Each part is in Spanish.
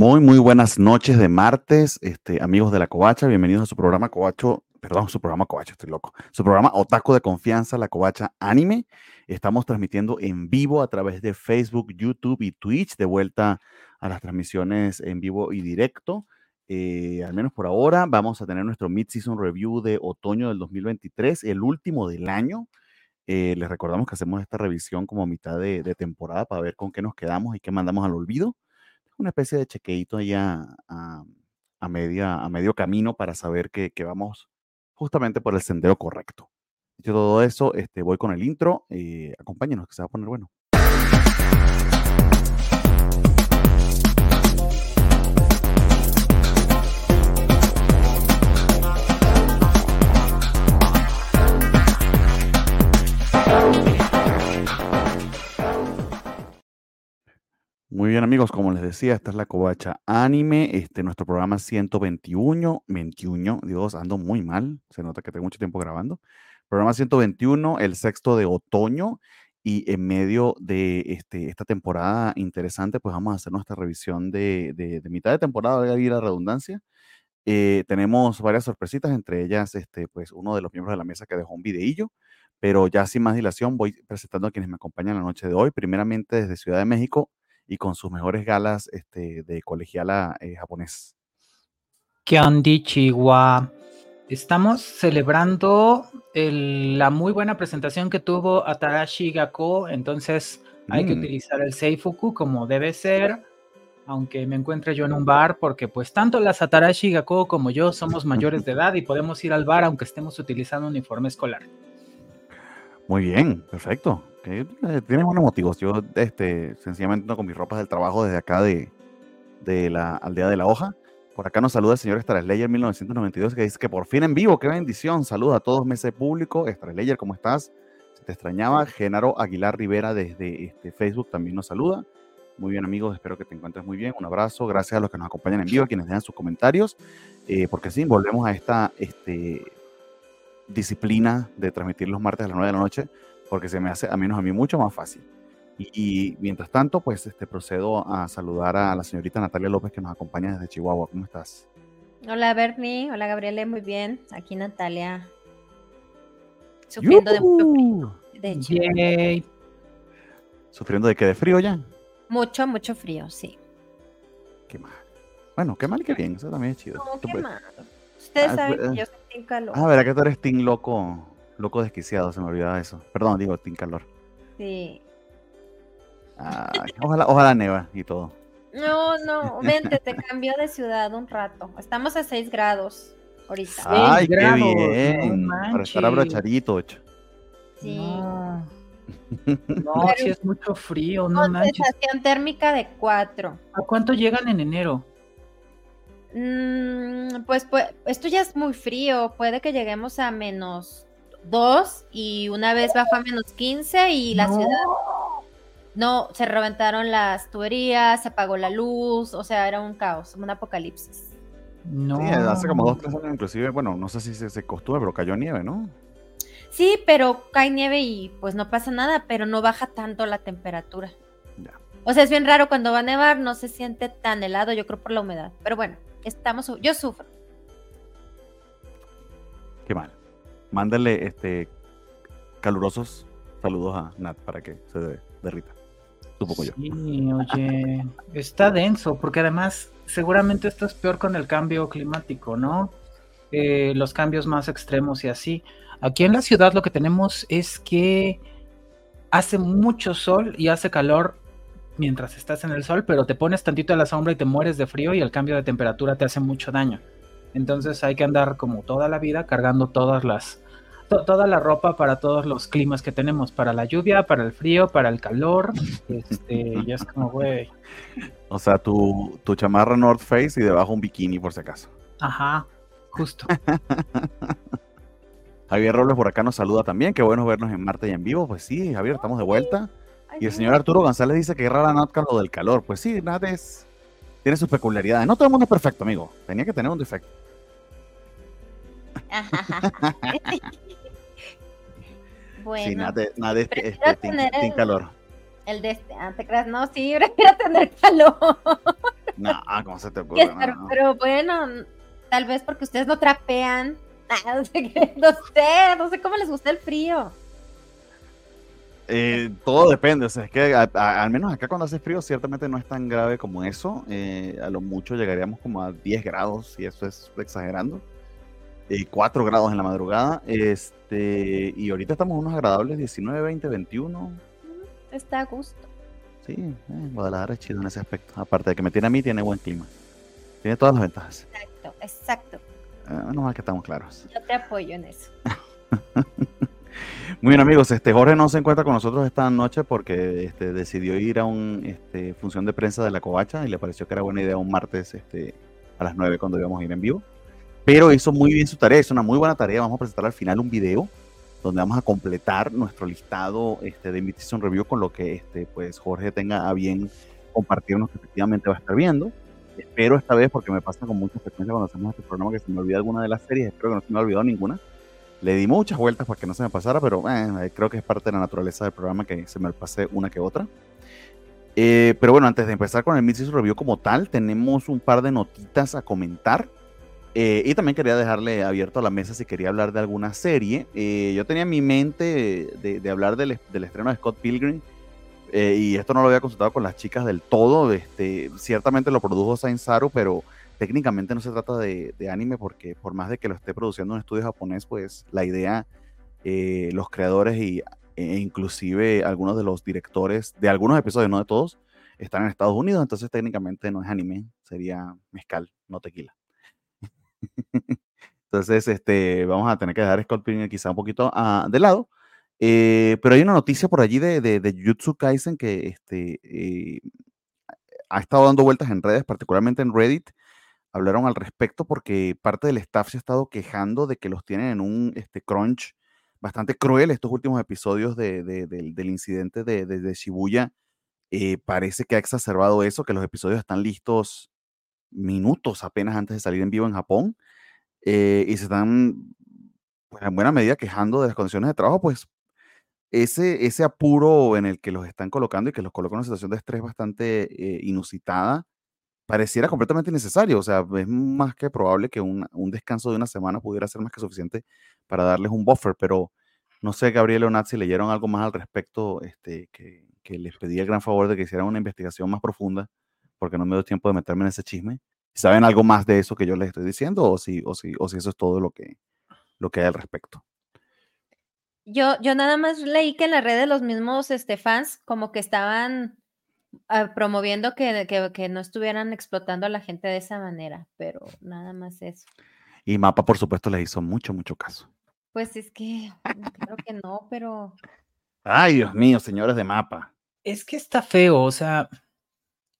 Muy, muy buenas noches de martes, este, amigos de la Covacha. Bienvenidos a su programa Covacho, perdón, su programa Covacha, estoy loco. Su programa Otaku de Confianza, la Covacha Anime. Estamos transmitiendo en vivo a través de Facebook, YouTube y Twitch, de vuelta a las transmisiones en vivo y directo. Eh, al menos por ahora, vamos a tener nuestro Mid-Season Review de otoño del 2023, el último del año. Eh, les recordamos que hacemos esta revisión como mitad de temporada para ver con qué nos quedamos y qué mandamos al olvido una especie de chequeito allá a, a, media, a medio camino para saber que, vamos justamente por el sendero correcto. Dicho todo eso, este, voy con el intro. Eh, acompáñenos, que se va a poner bueno. Muy bien amigos, como les decía, esta es la Covacha Anime, este nuestro programa 121, 21, Dios, ando muy mal, se nota que tengo mucho tiempo grabando. Programa 121, el sexto de otoño y en medio de este, esta temporada interesante, pues vamos a hacer nuestra revisión de, de, de mitad de temporada, voy a ir a redundancia. Eh, tenemos varias sorpresitas, entre ellas, este, pues uno de los miembros de la mesa que dejó un videillo, pero ya sin más dilación voy presentando a quienes me acompañan la noche de hoy. Primeramente desde Ciudad de México, y con sus mejores galas este, de colegiala eh, japonés. Kyondi Chihuahua. Estamos celebrando el, la muy buena presentación que tuvo Atarashi Gakko, entonces mm. hay que mm. utilizar el Seifuku como debe ser, aunque me encuentre yo en un bar, porque pues tanto las Atarashi Gakko como yo somos mayores de edad y podemos ir al bar aunque estemos utilizando un uniforme escolar. Muy bien, perfecto. Eh, tienes buenos motivos. Yo, este, sencillamente no con mis ropas del trabajo desde acá de, de la aldea de la hoja. Por acá nos saluda el señor Straslayer 1992 que dice que por fin en vivo, qué bendición. Saludos a todos, meses público. Straslayer, ¿cómo estás? Se te extrañaba. Genaro Aguilar Rivera desde este, Facebook también nos saluda. Muy bien, amigos, espero que te encuentres muy bien. Un abrazo. Gracias a los que nos acompañan en vivo, a quienes dejan sus comentarios. Eh, porque sí, volvemos a esta este, disciplina de transmitir los martes a las 9 de la noche porque se me hace a menos a mí mucho más fácil. Y, mientras tanto, pues este, procedo a saludar a la señorita Natalia López que nos acompaña desde Chihuahua. ¿Cómo estás? Hola Bernie, hola Gabriele, muy bien. Aquí Natalia sufriendo de mucho frío. De hecho. ¿Sufriendo de qué? ¿De frío ya? Mucho, mucho frío, sí. Qué mal. Bueno, qué mal, qué bien. Eso también es chido. No, qué mal. Ustedes ah, saben pues, que yo soy Team Calor. Ah, ¿verdad que tú eres Team Loco? Loco desquiciado, se me olvidaba eso. Perdón, digo, Team Calor. Sí. ojalá, ojalá neva y todo. No, no, vente, te cambió de ciudad un rato. Estamos a 6 grados ahorita. Ay, qué bien. Para estar abrochadito, Sí. No, no si es mucho frío, no manches. Sensación térmica de 4. ¿A cuánto llegan en enero? Mm, pues, pues, esto ya es muy frío. Puede que lleguemos a menos 2 y una vez bajó a menos 15 y la ciudad... No, se reventaron las tuberías, se apagó la luz, o sea, era un caos, un apocalipsis. No. Sí, hace como dos, tres años inclusive, bueno, no sé si se, se costumbre, pero cayó nieve, ¿no? Sí, pero cae nieve y pues no pasa nada, pero no baja tanto la temperatura. Ya. O sea, es bien raro cuando va a nevar, no se siente tan helado, yo creo por la humedad. Pero bueno, estamos, yo sufro. Qué mal mándale este calurosos saludos a Nat para que se derrita. Supongo yo. Sí, oye, está denso, porque además seguramente esto es peor con el cambio climático, ¿no? Eh, los cambios más extremos y así. Aquí en la ciudad lo que tenemos es que hace mucho sol y hace calor mientras estás en el sol, pero te pones tantito a la sombra y te mueres de frío y el cambio de temperatura te hace mucho daño. Entonces hay que andar como toda la vida cargando todas las toda la ropa para todos los climas que tenemos, para la lluvia, para el frío, para el calor. Este, y es como, güey. O sea, tu, tu chamarra North Face y debajo un bikini por si acaso. Ajá, justo. Javier Robles por acá nos saluda también. Qué bueno vernos en Marte y en vivo. Pues sí, Javier, estamos de vuelta. Y el señor Arturo González dice que rara Natka lo del calor. Pues sí, nada es. Tiene sus peculiaridades. No todo el mundo es perfecto, amigo. Tenía que tener un defecto. bueno. Sí, nada de este, calor. El de este, ah, te creas, no, sí, prefiero tener calor. No, ¿cómo se te ocurre? pero, no. pero bueno, tal vez porque ustedes no trapean. No sé, no sé, no sé cómo les gusta el frío. Eh, todo depende, o sea, es que a- a- al menos acá cuando hace frío ciertamente no es tan grave como eso, eh, a lo mucho llegaríamos como a 10 grados, y eso es exagerando, eh, 4 grados en la madrugada, este, y ahorita estamos unos agradables 19, 20, 21, Está a gusto. sí, eh, Guadalajara es chido en ese aspecto, aparte de que me tiene a mí, tiene buen clima, tiene todas las ventajas, Exacto, exacto. Eh, menos mal que estamos claros. Yo te apoyo en eso. Muy bien amigos, este Jorge no se encuentra con nosotros esta noche porque este, decidió ir a una este, función de prensa de la Covacha y le pareció que era buena idea un martes este, a las 9 cuando íbamos a ir en vivo. Pero hizo muy bien su tarea, es una muy buena tarea. Vamos a presentar al final un video donde vamos a completar nuestro listado este, de Invitation Review con lo que este, pues Jorge tenga a bien compartirnos que efectivamente va a estar viendo. Espero esta vez, porque me pasa con mucha frecuencia cuando hacemos este programa que se me olvida alguna de las series, espero que no se me ha olvidado ninguna. Le di muchas vueltas para que no se me pasara, pero eh, creo que es parte de la naturaleza del programa que se me pase una que otra. Eh, pero bueno, antes de empezar con el Mid-Season Review como tal, tenemos un par de notitas a comentar. Eh, y también quería dejarle abierto a la mesa si quería hablar de alguna serie. Eh, yo tenía en mi mente de, de hablar del, del, estreno de Scott Pilgrim. Eh, y esto no lo había consultado con las chicas del todo. Este, ciertamente lo produjo Saint Saru, pero técnicamente no se trata de, de, anime porque por más de que lo esté produciendo un estudio japonés, pues la idea, eh, los creadores y, e inclusive algunos de los directores de algunos episodios, no de todos, están en Estados Unidos, entonces técnicamente no es anime, sería mezcal, no tequila. entonces, este, vamos a tener que dejar Pilgrim quizá un poquito uh, de lado. Eh, pero hay una noticia por allí de, de, de Jutsu Kaisen que este, eh, ha estado dando vueltas en redes, particularmente en Reddit, hablaron al respecto porque parte del staff se ha estado quejando de que los tienen en un este, crunch bastante cruel estos últimos episodios de, de, de, del incidente de, Shibuya. Eh, parece que ha exacerbado eso, que los episodios están listos minutos apenas antes de salir en vivo en Japón eh, y se están pues, en buena medida quejando de las condiciones de trabajo, pues ese, ese apuro en el que los están colocando y que los coloca en una situación de estrés bastante eh, inusitada, pareciera completamente innecesario. O sea, es más que probable que un, un, descanso de una semana pudiera ser más que suficiente para darles un buffer, pero no sé, Gabriel Leonat, si leyeron algo más al respecto, este, que, que, les pedí el gran favor de que hicieran una investigación más profunda, porque no me dio tiempo de meterme en ese chisme. ¿Saben algo más de eso que yo les estoy diciendo o si, o si, o si eso es todo lo que, lo que hay al respecto? Yo, yo nada más leí que en las redes los mismos este, fans como que estaban uh, promoviendo que, que, que, no estuvieran explotando a la gente de esa manera, pero nada más eso. Y Mapa, por supuesto, le hizo mucho, mucho caso. Pues es que creo que no, pero... Ay, Dios mío, señores de Mapa. Es que está feo, o sea...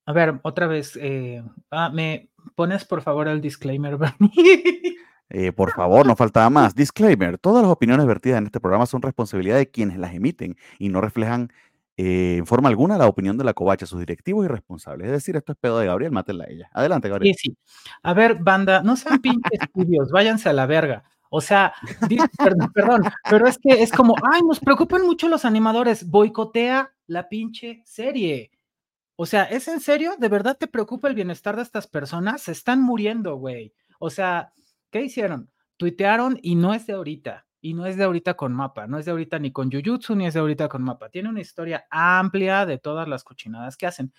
A ver, otra vez, eh, ah, me pones por favor el disclaimer, Bernie. Eh, por favor, no faltaba más. Disclaimer: todas las opiniones vertidas en este programa son responsabilidad de quienes las emiten y no reflejan eh, en forma alguna la opinión de la covacha, sus directivos y responsables. Es decir, esto es pedo de Gabriel, mátenla a ella. Adelante, Gabriel. Sí, sí. A ver, banda, no sean pinches estudios, váyanse a la verga. O sea, perdón, perdón, pero es que es como, ay, nos preocupan mucho los animadores, boicotea la pinche serie. O sea, ¿es en serio? ¿De verdad te preocupa el bienestar de estas personas? Se están muriendo, güey. O sea, ¿qué hicieron? Tuitearon y no es de ahorita. Y no es de ahorita con mapa. No es de ahorita ni con Jujutsu, ni es de ahorita con mapa. Tiene una historia amplia de todas las cochinadas que hacen.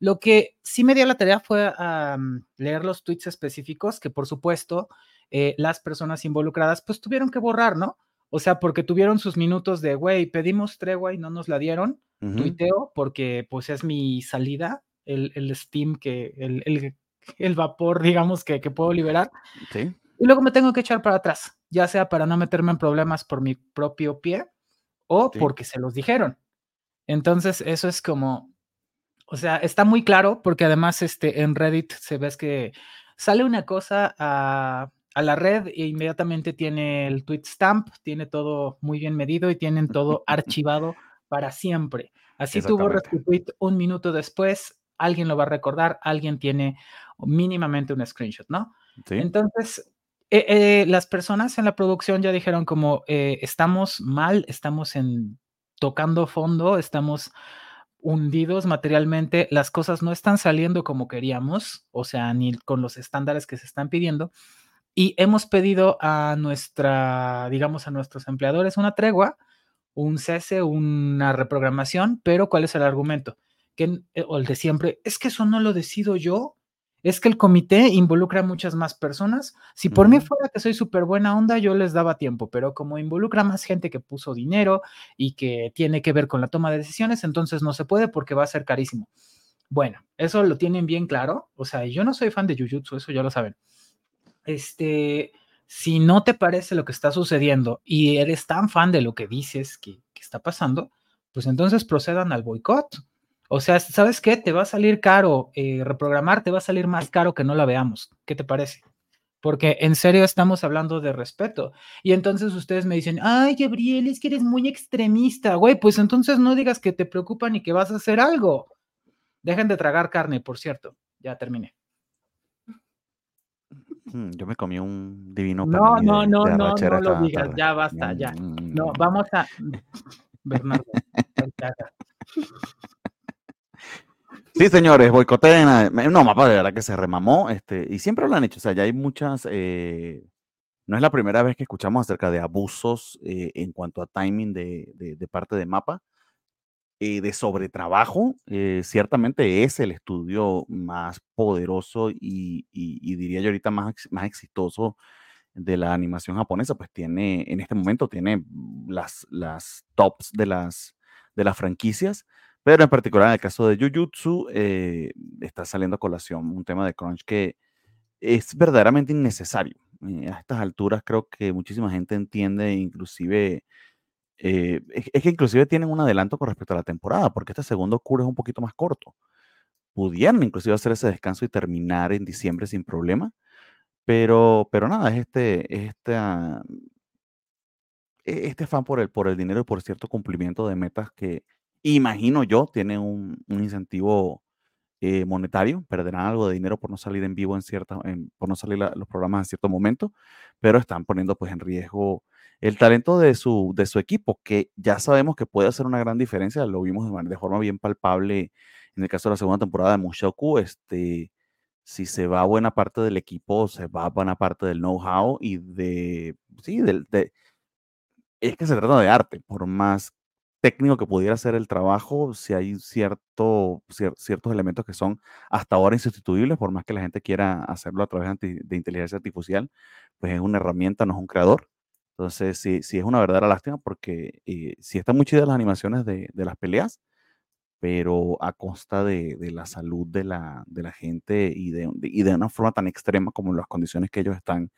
Lo que sí me dio la tarea fue um, leer los tweets específicos que, por supuesto, eh, las personas involucradas pues tuvieron que borrar, ¿no? O sea, porque tuvieron sus minutos de, güey, pedimos tregua y no nos la dieron. Uh -huh. Tuiteo porque pues es mi salida, el, el steam que, el, el, el, vapor, digamos, que, que puedo liberar. Sí. Y luego me tengo que echar para atrás, ya sea para no meterme en problemas por mi propio pie o sí. porque se los dijeron. Entonces, eso es como, o sea, está muy claro porque además este, en Reddit se ve que sale una cosa a, a la red e inmediatamente tiene el tweet stamp, tiene todo muy bien medido y tienen todo archivado para siempre. Así tuvo retweet un minuto después, alguien lo va a recordar, alguien tiene mínimamente un screenshot, ¿no? Sí. Entonces, eh, eh, las personas en la producción ya dijeron como eh, estamos mal, estamos en tocando fondo, estamos hundidos materialmente, las cosas no están saliendo como queríamos, o sea, ni con los estándares que se están pidiendo. Y hemos pedido a nuestra, digamos, a nuestros empleadores una tregua, un cese, una reprogramación, pero ¿cuál es el argumento? Que, o el de siempre, es que eso no lo decido yo, es que el comité involucra a muchas más personas. Si por mí fuera que soy súper buena onda, yo les daba tiempo, pero como involucra más gente que puso dinero y que tiene que ver con la toma de decisiones, entonces no se puede porque va a ser carísimo. Bueno, eso lo tienen bien claro. O sea, yo no soy fan de Jujutsu, eso ya lo saben. Este, si no te parece lo que está sucediendo y eres tan fan de lo que dices que, que está pasando, pues entonces procedan al boicot o sea, ¿sabes qué? Te va a salir caro, eh, reprogramar te va a salir más caro que no la veamos. ¿Qué te parece? Porque en serio estamos hablando de respeto. Y entonces ustedes me dicen, ay, Gabriel, es que eres muy extremista, güey, pues entonces no digas que te preocupa ni que vas a hacer algo. Dejen de tragar carne, por cierto. Ya terminé. Mm, yo me comí un divino No, no, no, no, no lo digas, ya basta, ya. No, mm. vamos a. Bernardo. Sí, señores, boicoteen. No, mapa de verdad que se remamó. Este, y siempre lo han hecho. O sea, ya hay muchas. Eh, no es la primera vez que escuchamos acerca de abusos eh, en cuanto a timing de, de, parte de mapa. Eh, de sobretrabajo, ciertamente es el estudio más poderoso y, y, diría yo ahorita más, más exitoso de la animación japonesa, pues tiene, en este momento tiene las, las tops de las, de las franquicias pero en particular en el caso de Jujutsu, eh, está saliendo a colación un tema de crunch que es verdaderamente innecesario. Eh, a estas alturas creo que muchísima gente entiende, inclusive, eh, es, que inclusive tienen un adelanto con respecto a la temporada, porque este segundo cura es un poquito más corto. Pudieran inclusive hacer ese descanso y terminar en diciembre sin problema, pero, pero nada, es este, es este, este fan por el, por el dinero y por cierto cumplimiento de metas que imagino yo, tienen un, incentivo eh, monetario, perderán algo de dinero por no salir en vivo en cierta, por no salir los programas en cierto momento, pero están poniendo pues en riesgo el talento de su, de su equipo, que ya sabemos que puede hacer una gran diferencia, lo vimos de, de forma bien palpable en el caso de la segunda temporada de Mushoku, este, si se va buena parte del equipo, se va buena parte del know-how y de, sí, del, de, es que se trata de arte, por más técnico que pudiera hacer el trabajo, si hay cierto, ciertos elementos que son hasta ahora insustituibles, por más que la gente quiera hacerlo a través de, inteligencia artificial, pues es una herramienta, no es un creador. Entonces, sí, sí es una verdadera lástima porque eh, sí están muy chidas las animaciones de, las peleas, pero a costa de, la salud de la, de la gente y de, y de una forma tan extrema como las condiciones que ellos están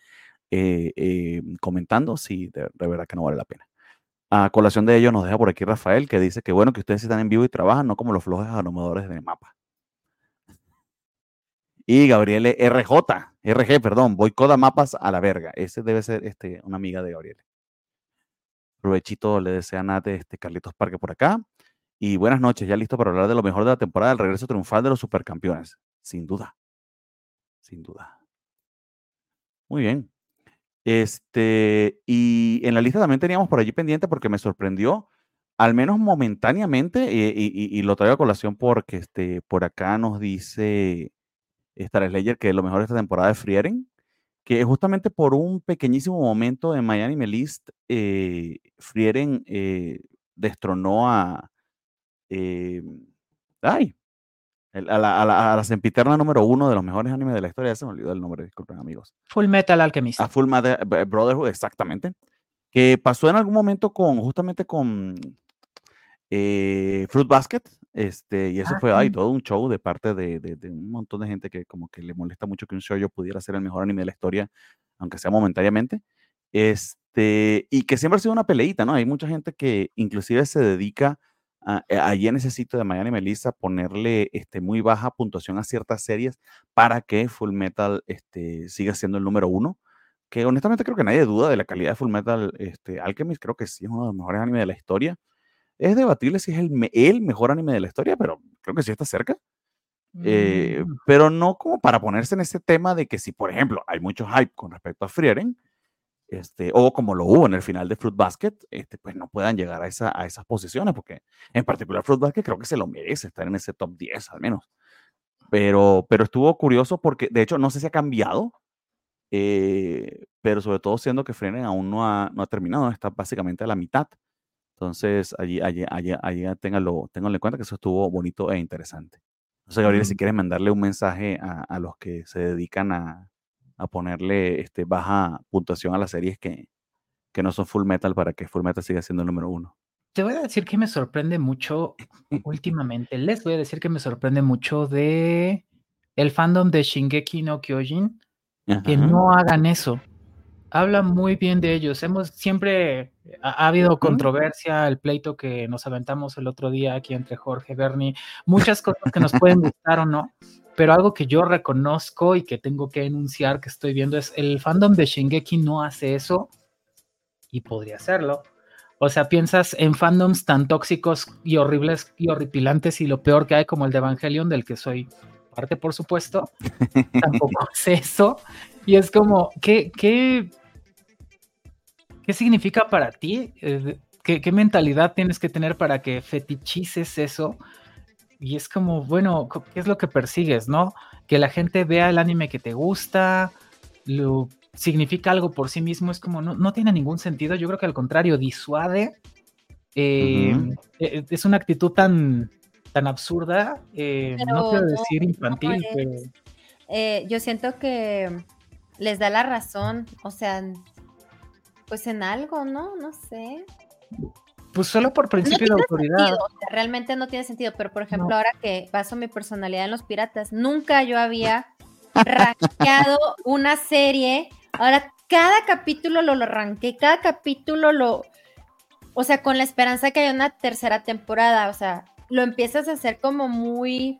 eh, eh, comentando, sí, de verdad que no vale la pena. A colación de ello nos deja por aquí Rafael, que dice que bueno que ustedes están en vivo y trabajan, no como los flojos anomadores de mapa. Y Gabriel RJ, RG, perdón, boicota mapas a la verga. Ese debe ser este, una amiga de Gabriel. Provechito le desea a este Carlitos Parque por acá. Y buenas noches, ya listo para hablar de lo mejor de la temporada, el regreso triunfal de los supercampeones. Sin duda. Sin duda. Muy bien. Este, y en la lista también teníamos por allí pendiente porque me sorprendió, al menos momentáneamente, eh, y, lo traigo a colación porque este, por acá nos dice Star Slayer que lo mejor de esta temporada es Frieren, que justamente por un pequeñísimo momento en Miami Melist, eh, Frieren eh, destronó a... Ay, a la, a, la, sempiterna número uno de los mejores animes de la historia. Se me olvidó el nombre, disculpen amigos. Full Metal Alchemist. A Full Metal Brotherhood, exactamente. Que pasó en algún momento con, justamente con eh, Fruit Basket. Este, y eso ah, fue ay, todo un show de parte de, de, un montón de gente que como que le molesta mucho que un show yo pudiera ser el mejor anime de la historia, aunque sea momentáneamente. Este, y que siempre ha sido una peleita, ¿no? Hay mucha gente que inclusive se dedica Ah, eh, allí sitio de Miami Melissa ponerle este, muy baja puntuación a ciertas series para que Full Metal este, siga siendo el número uno. Que honestamente creo que nadie duda de la calidad de Full Metal este, Alchemist. Creo que sí es uno de los mejores animes de la historia. Es debatible si es el, el mejor anime de la historia, pero creo que sí está cerca. Eh, mm. Pero no como para ponerse en ese tema de que si, por ejemplo, hay mucho hype con respecto a Frieren, este, o como lo hubo en el final de Fruit Basket, este, pues no puedan llegar a, esa, a esas posiciones, porque en particular Fruit Basket creo que se lo merece estar en ese top 10 al menos. Pero, pero estuvo curioso porque, de hecho, no sé si ha cambiado, eh, pero sobre todo siendo que Frenen aún no ha, no ha terminado, está básicamente a la mitad. Entonces, allí, allí, allí, allí ténganlo, ténganlo en cuenta que eso estuvo bonito e interesante. No sé, Gabriel, si quieres mandarle un mensaje a, a los que se dedican a, a ponerle este, baja puntuación a las series que, que no son full metal para que full metal siga siendo el número uno. Te voy a decir que me sorprende mucho últimamente. Les voy a decir que me sorprende mucho de el fandom de Shingeki no Kyojin que no hagan eso. Habla muy bien de ellos. Hemos siempre ha, habido controversia, el pleito que nos aventamos el otro día aquí entre Jorge Bernie, muchas cosas que nos pueden gustar o no, pero algo que yo reconozco y que tengo que enunciar que estoy viendo es el fandom de Shingeki no hace eso y podría hacerlo. O sea, piensas en fandoms tan tóxicos y horribles y horripilantes y lo peor que hay como el de Evangelion, del que soy parte, por supuesto, tampoco hace eso. Y es como, ¿qué, qué, qué significa para ti? Eh, ¿Qué, ¿Qué mentalidad tienes que tener para que fetichices eso? Y es como, bueno, ¿qué es lo que persigues, no? Que la gente vea el anime que te gusta, lo significa algo por sí mismo, es como, no, no tiene ningún sentido, yo creo que al contrario, disuade, eh, e, es una actitud tan, tan absurda, eh, no quiero decir infantil, pero... Eh, yo siento que les da la razón, o sea, pues en algo, ¿no? No sé. Pues solo por principio de autoridad. realmente no tiene sentido, pero por ejemplo, ahora que paso mi personalidad en los piratas, nunca yo había rankeado una serie. Ahora cada capítulo lo, lo ranqué, cada capítulo lo. O sea, con la esperanza que haya una tercera temporada. O sea, lo empiezas a hacer como muy.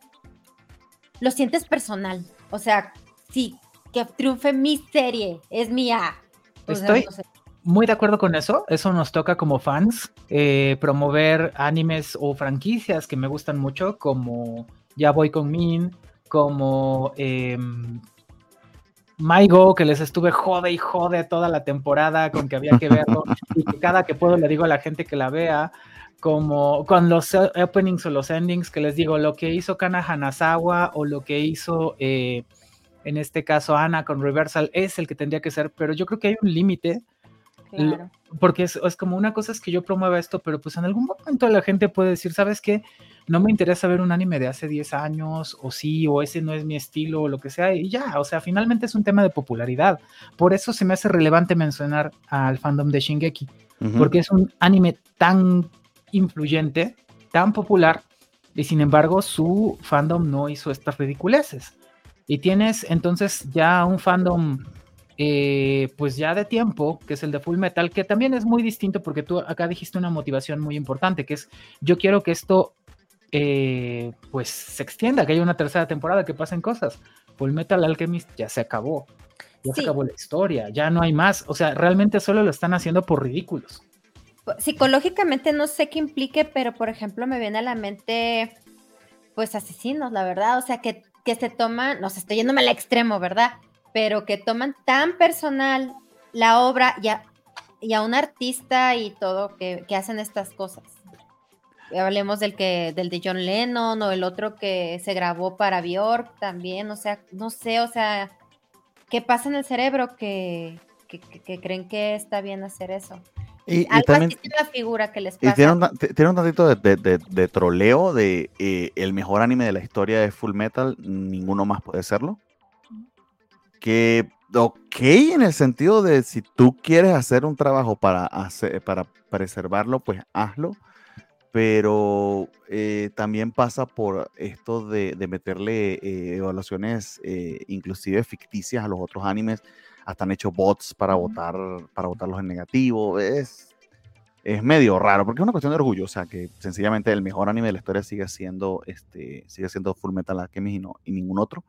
Lo sientes personal. O sea, sí, que triunfe mi serie, es mía. Estoy, muy de acuerdo con eso. Eso nos toca como fans eh, promover animes o franquicias que me gustan mucho, como Ya Voy con Min, como eh, Maigo, que les estuve jode y jode toda la temporada con que había que verlo y que cada que puedo le digo a la gente que la vea. Como con los openings o los endings que les digo, lo que hizo Kana Hanazawa o lo que hizo eh, en este caso Ana con Reversal es el que tendría que ser, pero yo creo que hay un límite porque es, como una cosa es que yo promueva esto, pero pues en algún momento la gente puede decir, ¿sabes qué? No me interesa ver un anime de hace 10 años, o sí, o ese no es mi estilo, o lo que sea, y ya, o sea, finalmente es un tema de popularidad. Por eso se me hace relevante mencionar al fandom de Shingeki, porque es un anime tan influyente, tan popular, y sin embargo su fandom no hizo estas ridiculeces. Y tienes entonces ya un fandom eh, pues ya de tiempo, que es el de Full Metal, que también es muy distinto porque tú acá dijiste una motivación muy importante, que es yo quiero que esto eh, pues se extienda, que haya una tercera temporada, que pasen cosas. Full Metal Alchemist ya se acabó, ya se acabó la historia, ya no hay más, o sea, realmente solo lo están haciendo por ridículos. Psicológicamente no sé qué implique, pero por ejemplo me viene a la mente pues asesinos, la verdad, o sea, que, que se toman, no sé, estoy yéndome al extremo, ¿verdad? Pero que toman tan personal la obra y a, y a un artista y todo que, hacen estas cosas. Hablemos del que del de John Lennon o el otro que se grabó para Bjork también, o sea, no sé, o sea, ¿qué pasa en el cerebro que, creen que está bien hacer eso? Y, Algo también, así la figura que les pasa. Y tiene un, tantito de, troleo de eh, el mejor anime de la historia de Full Metal, ninguno más puede serlo que, ok, en el sentido de si tú quieres hacer un trabajo para, hacer, para preservarlo, pues hazlo, pero eh, también pasa por esto de, meterle eh, evaluaciones eh, inclusive ficticias a los otros animes, hasta han hecho bots para votar, para votarlos en negativo, es, es medio raro, porque es una cuestión de orgullo, o sea, que sencillamente el mejor anime de la historia sigue siendo, este, sigue siendo Full Metal Alchemist y, no, y ningún otro.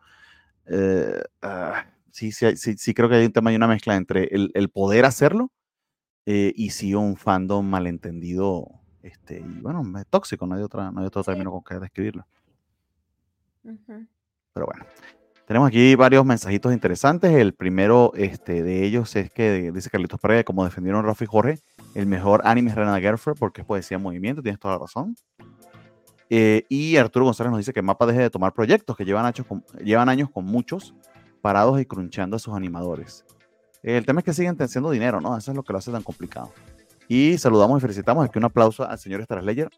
Ah, sí, sí, sí, creo que hay un tema y una mezcla entre el, poder hacerlo eh, y sí un fandom malentendido este, y bueno, tóxico, no hay, otra, no hay otro término con que describirlo. Pero bueno. Tenemos aquí varios mensajitos interesantes. El primero este, de ellos es que dice Carlitos Pereira, como defendieron Rafa y Jorge, el mejor anime es Renata Gerfer porque es poesía en movimiento, tienes toda la razón. Eh, y Arturo González nos dice que Mapa deje de tomar proyectos que llevan, llevan años con muchos parados y crunchando a sus animadores. El tema es que siguen teniendo dinero, ¿no? Eso es lo que lo hace tan complicado. Y saludamos y felicitamos aquí un aplauso al señor Straslayer,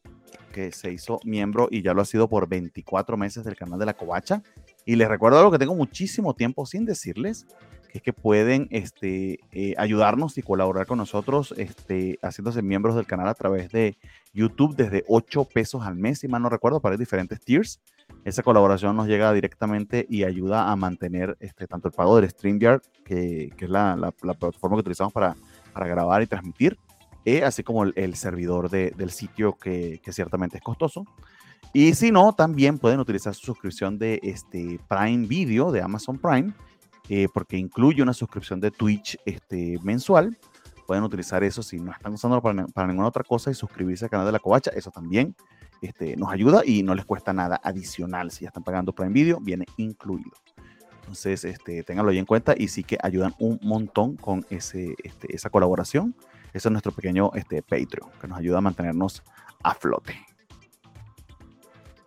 que se hizo miembro y ya lo ha sido por 24 meses del canal de la Covacha. Y les recuerdo algo que tengo muchísimo tiempo sin decirles, es que pueden este, eh, ayudarnos y colaborar con nosotros este, haciéndose miembros del canal a través de YouTube desde 8 pesos al mes, si mal no recuerdo, para diferentes tiers. Esa colaboración nos llega directamente y ayuda a mantener este, tanto el pago del StreamYard, que, que es la, la, la, plataforma que utilizamos para, para grabar y transmitir, eh, así como el, servidor del sitio que, ciertamente es costoso. Y si no, también pueden utilizar su suscripción de este Prime Video de Amazon Prime, eh, porque incluye una suscripción de Twitch este, mensual. Pueden utilizar eso si no están usándolo para, para, ninguna otra cosa y suscribirse al canal de la Covacha. Eso también este, nos ayuda y no les cuesta nada adicional. Si ya están pagando Prime Video, viene incluido. Entonces, este, ténganlo ahí en cuenta y sí que ayudan un montón con ese, este, esa colaboración. Eso es nuestro pequeño este, Patreon, que nos ayuda a mantenernos a flote.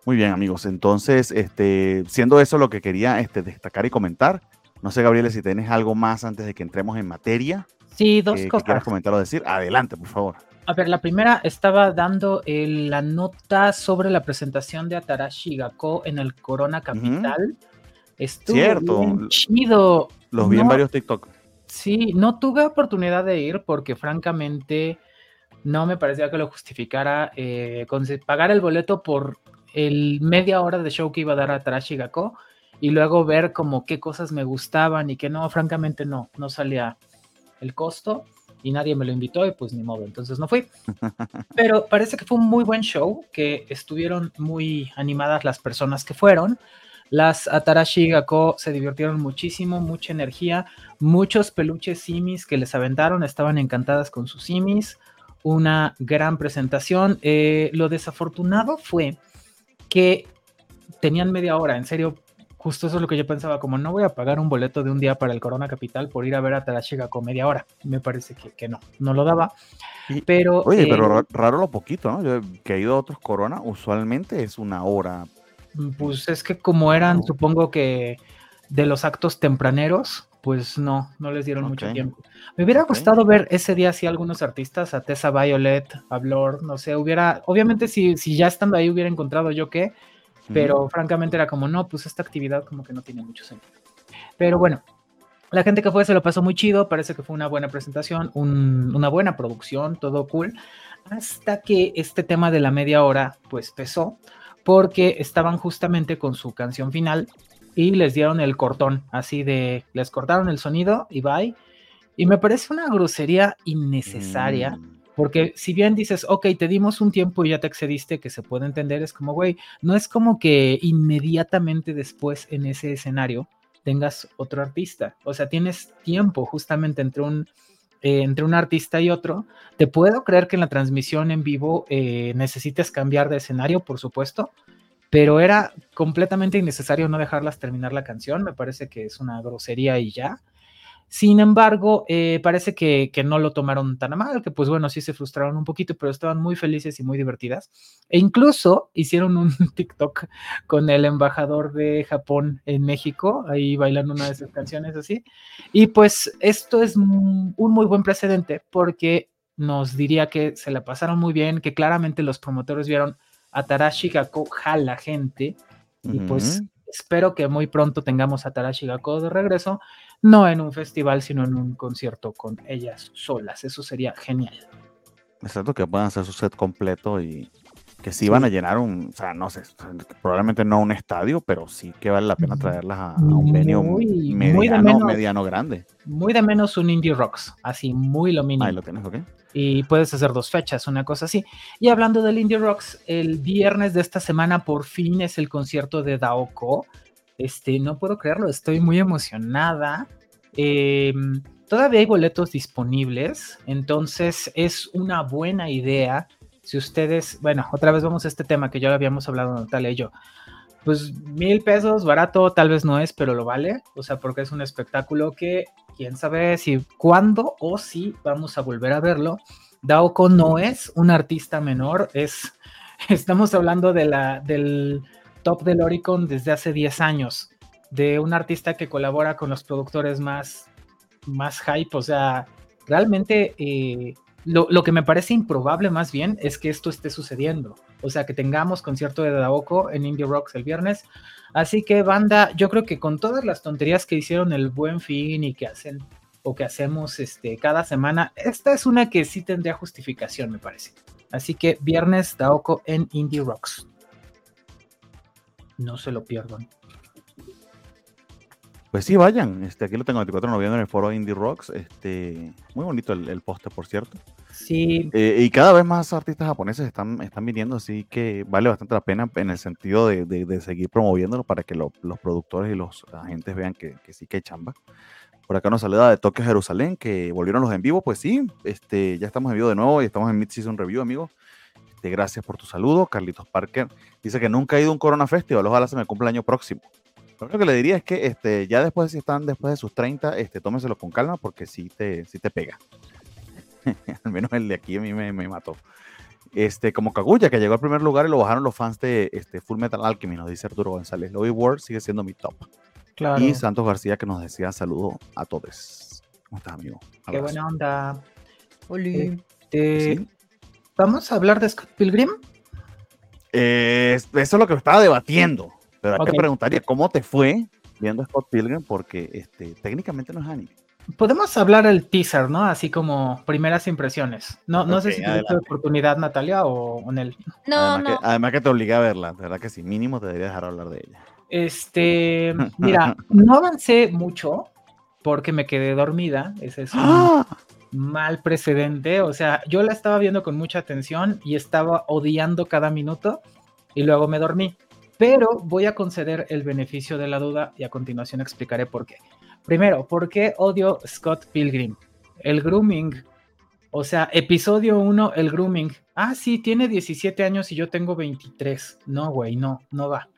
Muy bien, amigos. Entonces, este, siendo eso lo que quería este, destacar y comentar, no sé, Gabriel, si tienes algo más antes de que entremos en materia. Sí, dos cosas. Que quieras comentar o decir, adelante, por favor. A ver, la primera estaba dando la nota sobre la presentación de Atarashi Gakko en el Corona Capital. Estuvo Cierto. Bien chido. Los vi en varios TikTok. Sí, no tuve oportunidad de ir porque francamente no me parecía que lo justificara eh, pagar el boleto por el media hora de show que iba a dar a Tarashi Gakko y luego ver como qué cosas me gustaban y que no, francamente no, no salía el costo y nadie me lo invitó y pues ni modo, entonces no fui. Pero parece que fue un muy buen show, que estuvieron muy animadas las personas que fueron. Las Atarashi Gakko se divirtieron muchísimo, mucha energía, muchos peluches simis que les aventaron, estaban encantadas con sus simis, una gran presentación. Eh, lo desafortunado fue que tenían media hora, en serio, justo eso es lo que yo pensaba, como no voy a pagar un boleto de un día para el Corona Capital por ir a ver a Tarashi Gakko media hora. Me parece que, no, no lo daba. Pero, Oye, pero eh, raro lo poquito, ¿no? Yo que he ido a otros Corona, usualmente es una hora pues es que como eran, supongo que de los actos tempraneros, pues no, no les dieron mucho tiempo. Me hubiera gustado ver ese día si algunos artistas, a Tessa Violet, a Blur, no sé, hubiera, obviamente si, si ya estando ahí hubiera encontrado yo qué, pero francamente era como, no, pues esta actividad como que no tiene mucho sentido. Pero bueno, la gente que fue se lo pasó muy chido, parece que fue una buena presentación, una buena producción, todo cool, hasta que este tema de la media hora pues pesó porque estaban justamente con su canción final y les dieron el cortón, así de, les cortaron el sonido y bye. Y me parece una grosería innecesaria, mm. Porque si bien dices, ok, te dimos un tiempo y ya te excediste, que se puede entender, es como, güey, no es como que inmediatamente después en ese escenario tengas otro artista, o sea, tienes tiempo justamente entre un eh, entre un artista y otro. Te puedo creer que en la transmisión en vivo eh, necesites cambiar de escenario, por supuesto, pero era completamente innecesario no dejarlas terminar la canción. Me parece que es una grosería y ya. Sin embargo, eh, parece que, no lo tomaron tan a mal, que pues bueno, sí se frustraron un poquito, pero estaban muy felices y muy divertidas. E incluso hicieron un TikTok con el embajador de Japón en México, ahí bailando una de esas canciones así. Y pues esto es un muy buen precedente porque nos diría que se la pasaron muy bien, que claramente los promotores vieron a Tarashi Gakko jala gente. Y pues espero que muy pronto tengamos a Tarashi Gakko de regreso no en un festival, sino en un concierto con ellas solas. Eso sería genial. Exacto, que puedan hacer su set completo y que sí, van a llenar un, o sea, no sé, probablemente no un estadio, pero sí que vale la pena traerlas a, un venue mediano, mediano grande. Muy de menos un Indie Rocks, así, muy lo mínimo. Ahí lo tienes, ok. Y puedes hacer dos fechas, una cosa así. Y hablando del Indie Rocks, el viernes de esta semana por fin es el concierto de Daoko este, no puedo creerlo, estoy muy emocionada. Em, todavía hay boletos disponibles, entonces es una buena idea. Si ustedes, bueno, otra vez vamos a este tema que ya habíamos hablado Natalia y yo. pues mil pesos, barato, tal vez no es, pero lo vale. O sea, porque es un espectáculo que quién sabe si, cuándo o si vamos a volver a verlo. Daoko no es un artista menor, es, estamos hablando de la, del top del Oricon desde hace 10 años, de un artista que colabora con los productores más, más hype, o sea, realmente eh, lo, que me parece improbable más bien es que esto esté sucediendo. O sea, que tengamos concierto de Daoko en Indie Rocks el viernes. Así que, banda, yo creo que con todas las tonterías que hicieron el buen fin y que hacen o que hacemos este, cada semana, esta es una que sí tendría justificación, me parece. Así que viernes Daoko en Indie Rocks. No se lo pierdan. Pues sí, vayan. Este, aquí lo tengo el 24 de noviembre en el foro Indie Rocks. Este, muy bonito el, el póster, por cierto. Sí. Eh, y cada vez más artistas japoneses están, están viniendo, así que vale bastante la pena en el sentido de, de, seguir promoviéndolo para que los productores y los agentes vean que, que, sí que hay chamba. Por acá nos saluda de Tokio Jerusalén, que volvieron los en vivo. Pues sí, este, ya estamos en vivo de nuevo y estamos en Mid-Season Review, amigo. Este, gracias por tu saludo. Carlitos Parker dice que nunca ha ido a un Corona Festival. Ojalá se me cumpla el año próximo. Lo que le diría es que este, ya después, si están después de sus 30, este, tómeselo con calma porque sí te, sí te pega. Al menos el de aquí a mí me, me, mató. Este, como Kaguya, que llegó al primer lugar y lo bajaron los fans de este, Full Metal Alchemy, nos dice Arturo González. Lobby World sigue siendo mi top. Claro. Y Santos García que nos decía saludo a todos. ¿Cómo estás, amigo? Abrazo. Qué buena onda. Oli. Este, ¿Sí? ¿Vamos a hablar de Scott Pilgrim? Eh, eso es lo que estaba debatiendo. Pero hay okay. que preguntaría, ¿cómo te fue viendo Scott Pilgrim? Porque este, técnicamente no es anime. Podemos hablar el teaser, ¿no? Así como primeras impresiones. No, no okay, sé si tuviste oportunidad, Natalia, o, o Nel. No, además no. Que, además que te obligué a verla, ¿verdad? Que sí, mínimo te debería dejar hablar de ella. Este, mira, no avancé mucho porque me quedé dormida. Ese es un ¡Ah! Mal precedente. O sea, yo la estaba viendo con mucha atención y estaba odiando cada minuto y luego me dormí pero voy a conceder el beneficio de la duda y a continuación explicaré por qué. Primero, ¿por qué odio Scott Pilgrim? El grooming. O sea, episodio 1, el grooming. Ah, sí, tiene 17 años y yo tengo 23. No, güey, no, no va.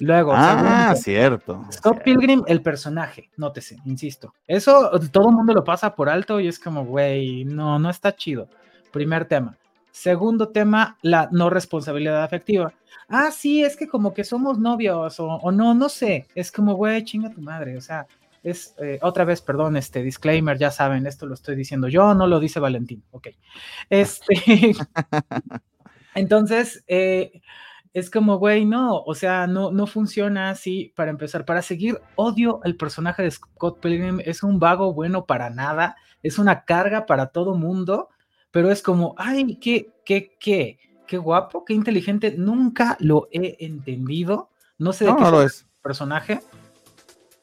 Luego, ah, segundo, cierto. Scott Pilgrim, el personaje, nótese, insisto. Eso todo el mundo lo pasa por alto y es como, güey, no, no está chido. Primer tema. Segundo tema, la no responsabilidad afectiva. Ah, sí, es que como que somos novios o, o no, no sé. Es como, güey, chinga tu madre. O sea, es eh, otra vez, perdón, este disclaimer, ya saben, esto lo estoy diciendo yo, no lo dice Valentín. Ok. Este. Entonces, eh, es como, güey, no, o sea, no, no funciona así para empezar. Para seguir, odio el personaje de Scott Pilgrim, es un vago bueno para nada, es una carga para todo mundo pero es como, ay, qué, qué, qué, qué guapo, qué inteligente, nunca lo he entendido, no sé de no, qué no es. personaje.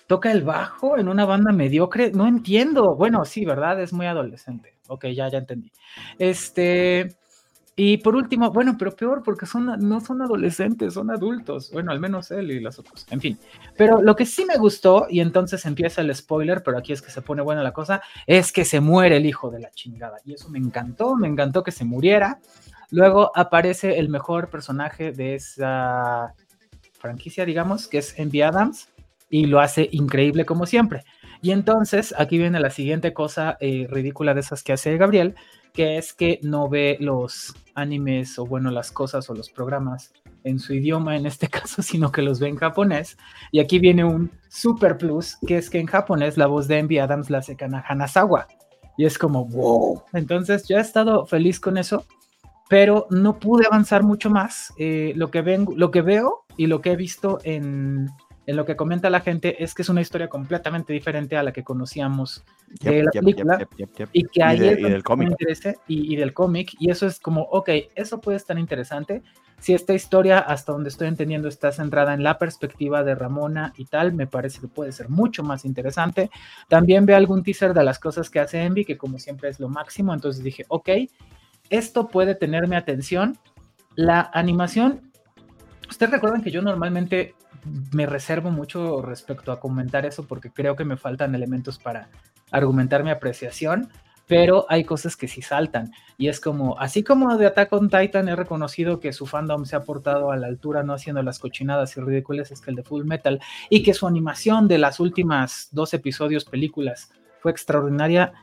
Toca el bajo en una banda mediocre, no entiendo. Bueno, sí, ¿verdad? Es muy adolescente. Ok, ya, ya entendí. Este, y por último, bueno, pero peor porque son, no son adolescentes, son adultos. Bueno, al menos él y los otros. En fin. Pero lo que sí me gustó, y entonces empieza el spoiler, pero aquí es que se pone buena la cosa, es que se muere el hijo de la chingada. Y eso me encantó, me encantó que se muriera. Luego aparece el mejor personaje de esa franquicia, digamos, que es Envy Adams, y lo hace increíble como siempre. Y entonces aquí viene la siguiente cosa eh, ridícula de esas que hace Gabriel, que es que no ve los animes o bueno, las cosas o los programas en su idioma en este caso, sino que los ve en japonés. Y aquí viene un super plus, que es que en japonés la voz de Envy Adams la hace Kana Hanazawa. Y es como, wow. Entonces yo he estado feliz con eso, pero no pude avanzar mucho más. Eh, lo, que ven, lo que veo y lo que he visto en, en lo que comenta la gente es que es una historia completamente diferente a la que conocíamos de Yep, la yep, película yep, y que ahí Y de- es y del cómic. y, y del cómic. Y eso es como ok eso puede estar interesante. Si esta historia hasta donde estoy entendiendo está centrada en la perspectiva de Ramona y tal me parece que puede ser mucho más interesante. También ve algún teaser de las cosas que hace Envy que como siempre es lo máximo. Entonces dije ok esto puede tener mi atención. La animación ustedes recuerdan que yo normalmente me reservo mucho respecto a comentar eso porque creo que me faltan elementos para argumentar mi apreciación, pero hay cosas que sí saltan. Y es como, así como de Attack on Titan he reconocido que su fandom se ha portado a la altura, no haciendo las cochinadas y ridículas, es que el de Full Metal, y que su animación de las últimas dos episodios, películas, fue extraordinaria,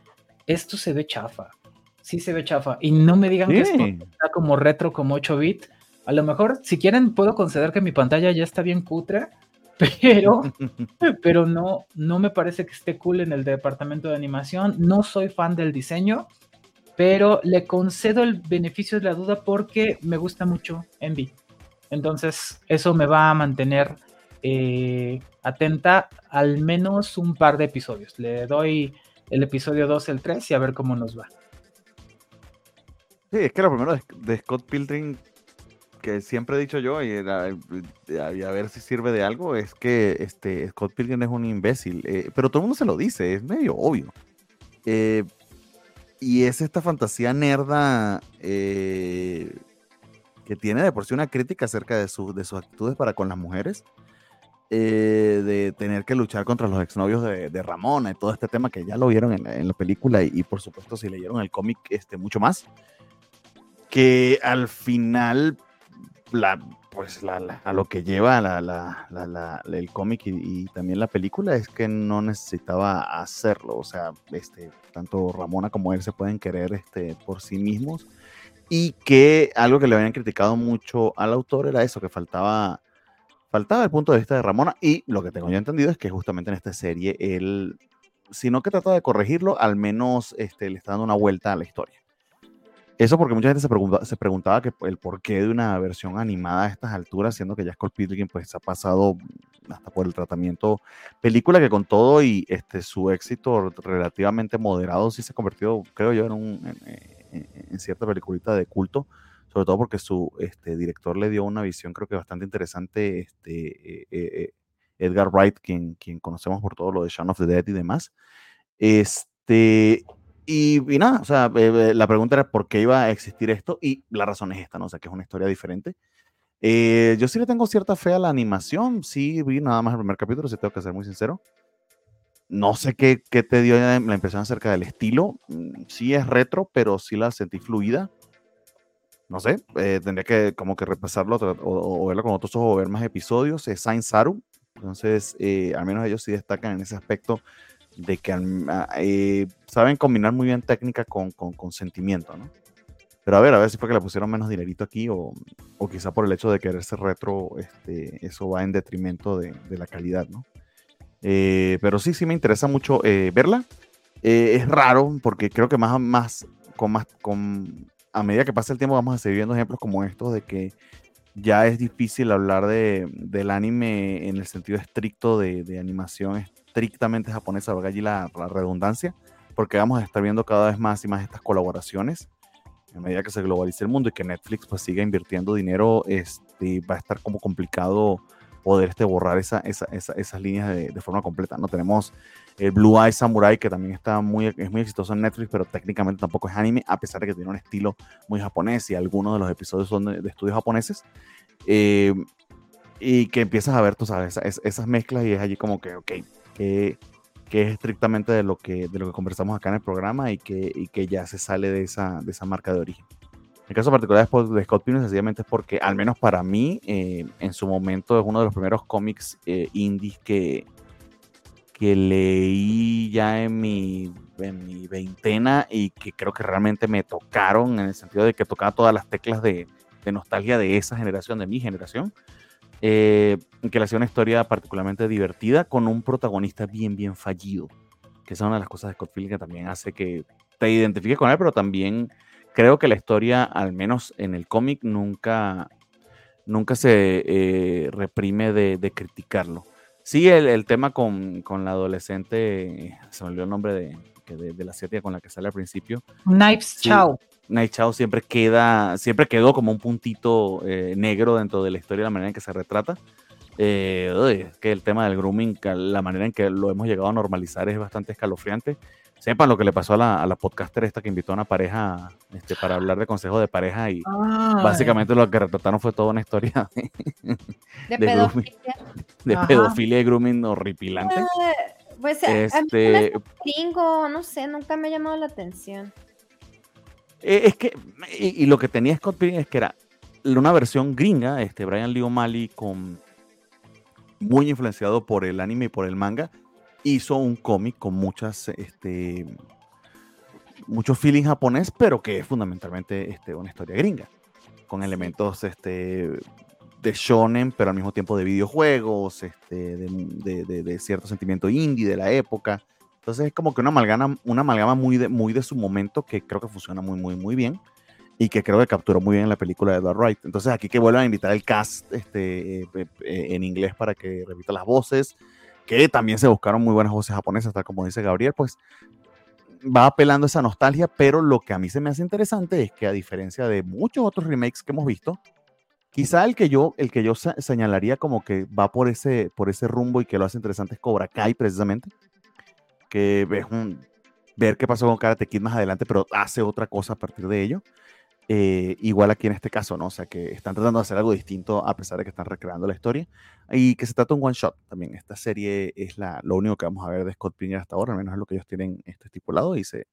esto se ve chafa. Sí se ve chafa. Y no me digan que esto está como retro, como 8 bit. A lo mejor, si quieren, puedo conceder que mi pantalla ya está bien cutre, pero, pero no, no me parece que esté cool en el departamento de animación. No soy fan del diseño, pero le concedo el beneficio de la duda porque me gusta mucho Envy. Entonces, eso me va a mantener eh, atenta al menos un par de episodios. Le doy el episodio 2, el 3 y a ver cómo nos va. Sí, es que lo primero de Scott Pilgrim que siempre he dicho yo, y, a, ver si sirve de algo, es que este, Scott Pilgrim es un imbécil. Eh, pero todo el mundo se lo dice, es medio obvio. Eh, y es esta fantasía nerda eh, que tiene de por sí una crítica acerca de, de sus actitudes para con las mujeres. de tener que luchar contra los exnovios de, de, Ramona y todo este tema que ya lo vieron en la, película y, y, por supuesto si leyeron el cómic este, mucho más que al final la, pues la, a lo que lleva el cómic y, también la película es que no necesitaba hacerlo. O sea, este, tanto Ramona como él se pueden querer este, por sí mismos. Y que algo que le habían criticado mucho al autor era eso, que faltaba, faltaba el punto de vista de Ramona. Y lo que tengo yo entendido es que justamente en esta serie él, si no que trata de corregirlo, al menos este, le está dando una vuelta a la historia. Eso porque mucha gente se, pregunta, se preguntaba que el porqué de una versión animada a estas alturas, siendo que ya Scott Pilgrim pues ha pasado hasta por el tratamiento. Película que con todo y este, su éxito relativamente moderado sí se ha convertido, creo yo, en, un, en, cierta peliculita de culto, sobre todo porque su este, director le dio una visión creo que bastante interesante, este, eh, eh, Edgar Wright, quien, quien conocemos por todo lo de Shaun of the Dead y demás. Este, y, nada, o sea, eh, eh, la pregunta era por qué iba a existir esto y la razón es esta, ¿no? O sea, que es una historia diferente. Eh, yo sí le tengo cierta fe a la animación, sí vi nada más el primer capítulo, si tengo que ser muy sincero. No sé qué, qué te dio la impresión acerca del estilo. Mm, sí es retro, pero sí la sentí fluida. No sé, tendría que como que repasarlo o, verlo con otros ojos o ver más episodios. Es Saint Saru, entonces al menos ellos sí destacan en ese aspecto de que ah, eh, saben combinar muy bien técnica con, con, sentimiento, ¿no? Pero a ver, a ver si fue que le pusieron menos dinerito aquí o, o quizá por el hecho de querer ser retro, este, eso va en detrimento de, de la calidad, ¿no? Eh, pero sí, sí me interesa mucho eh, verla. es raro porque creo que más, más, con más, con, a medida que pasa el tiempo vamos a seguir viendo ejemplos como estos de que ya es difícil hablar de, del anime en el sentido estricto de, de animación estrictamente japonesa, valga allí la, redundancia, porque vamos a estar viendo cada vez más y más estas colaboraciones a medida que se globalice el mundo y que Netflix pues siga invirtiendo dinero, este, va a estar como complicado poder este, borrar esa, esa, esas líneas de, de, forma completa. No tenemos el Blue Eye Samurai, que también está muy, es muy exitoso en Netflix, pero técnicamente tampoco es anime, a pesar de que tiene un estilo muy japonés y algunos de los episodios son de, estudios japoneses. Eh, y que empiezas a ver, tú sabes, esas, esas mezclas y es allí como que, ok, que, es estrictamente de lo que, de lo que conversamos acá en el programa y que, y que ya se sale de esa, de esa marca de origen. El caso particular de Scott Pilgrim sencillamente es porque, al menos para mí, eh, en su momento es uno de los primeros cómics eh, indies que, que leí ya en mi, en mi veintena y que creo que realmente me tocaron en el sentido de que tocaba todas las teclas de, de nostalgia de esa generación, de mi generación eh, que le hacía una historia particularmente divertida con un protagonista bien, bien fallido. Que es una de las cosas de Scott Pilgrim que también hace que te identifiques con él, pero también creo que la historia, al menos en el cómic, nunca, nunca se eh, reprime de, criticarlo. Sí, el, tema con, con, la adolescente, se me olvidó el nombre de, de, la serie con la que sale al principio. Knives Chow. Night Chao siempre queda, siempre quedó como un puntito eh, negro dentro de la historia, la manera en que se retrata. Eh, que el tema del grooming, la manera en que lo hemos llegado a normalizar es bastante escalofriante. Sepan lo que le pasó a la, a la podcaster esta que invitó a una pareja este, para hablar de consejos de pareja y básicamente lo que retrataron fue toda una historia de, pedofilia. de pedofilia y grooming horripilante. Eh, Pues a- a mí Este, gringo, no sé, nunca me ha llamado la atención. Eh, Es que, y, y lo que tenía Scott Pilgrim es que era una versión gringa, este Brian Lee O'Malley con muy influenciado por el anime y por el manga, hizo un cómic con muchas, este, mucho feeling japonés, pero que es fundamentalmente este, una historia gringa, con elementos este, de shonen, pero al mismo tiempo de videojuegos, este, de, de- de- de cierto sentimiento indie de la época. Entonces es como que una amalgama, una amalgama muy, de, muy de su momento que creo que funciona muy, muy, muy bien y que creo que capturó muy bien en la película de Edward Wright. Entonces aquí que vuelvan a invitar el cast este, eh, eh, en inglés para que repita las voces, que también se buscaron muy buenas voces japonesas, tal como dice Gabriel, pues va apelando esa nostalgia, pero lo que a mí se me hace interesante es que a diferencia de muchos otros remakes que hemos visto, quizá el que yo, el que yo se- señalaría como que va por ese, por ese rumbo y que lo hace interesante es Cobra Kai precisamente, que es un, ver qué pasó con Karate Kid más adelante, pero hace otra cosa a partir de ello. Eh, igual aquí en este caso, ¿no? O sea, que están tratando de hacer algo distinto a pesar de que están recreando la historia y que se trata de un one shot también. Esta serie es la, lo único que vamos a ver de Scott Pilgrim hasta ahora, al menos es lo que ellos tienen este estipulado y se,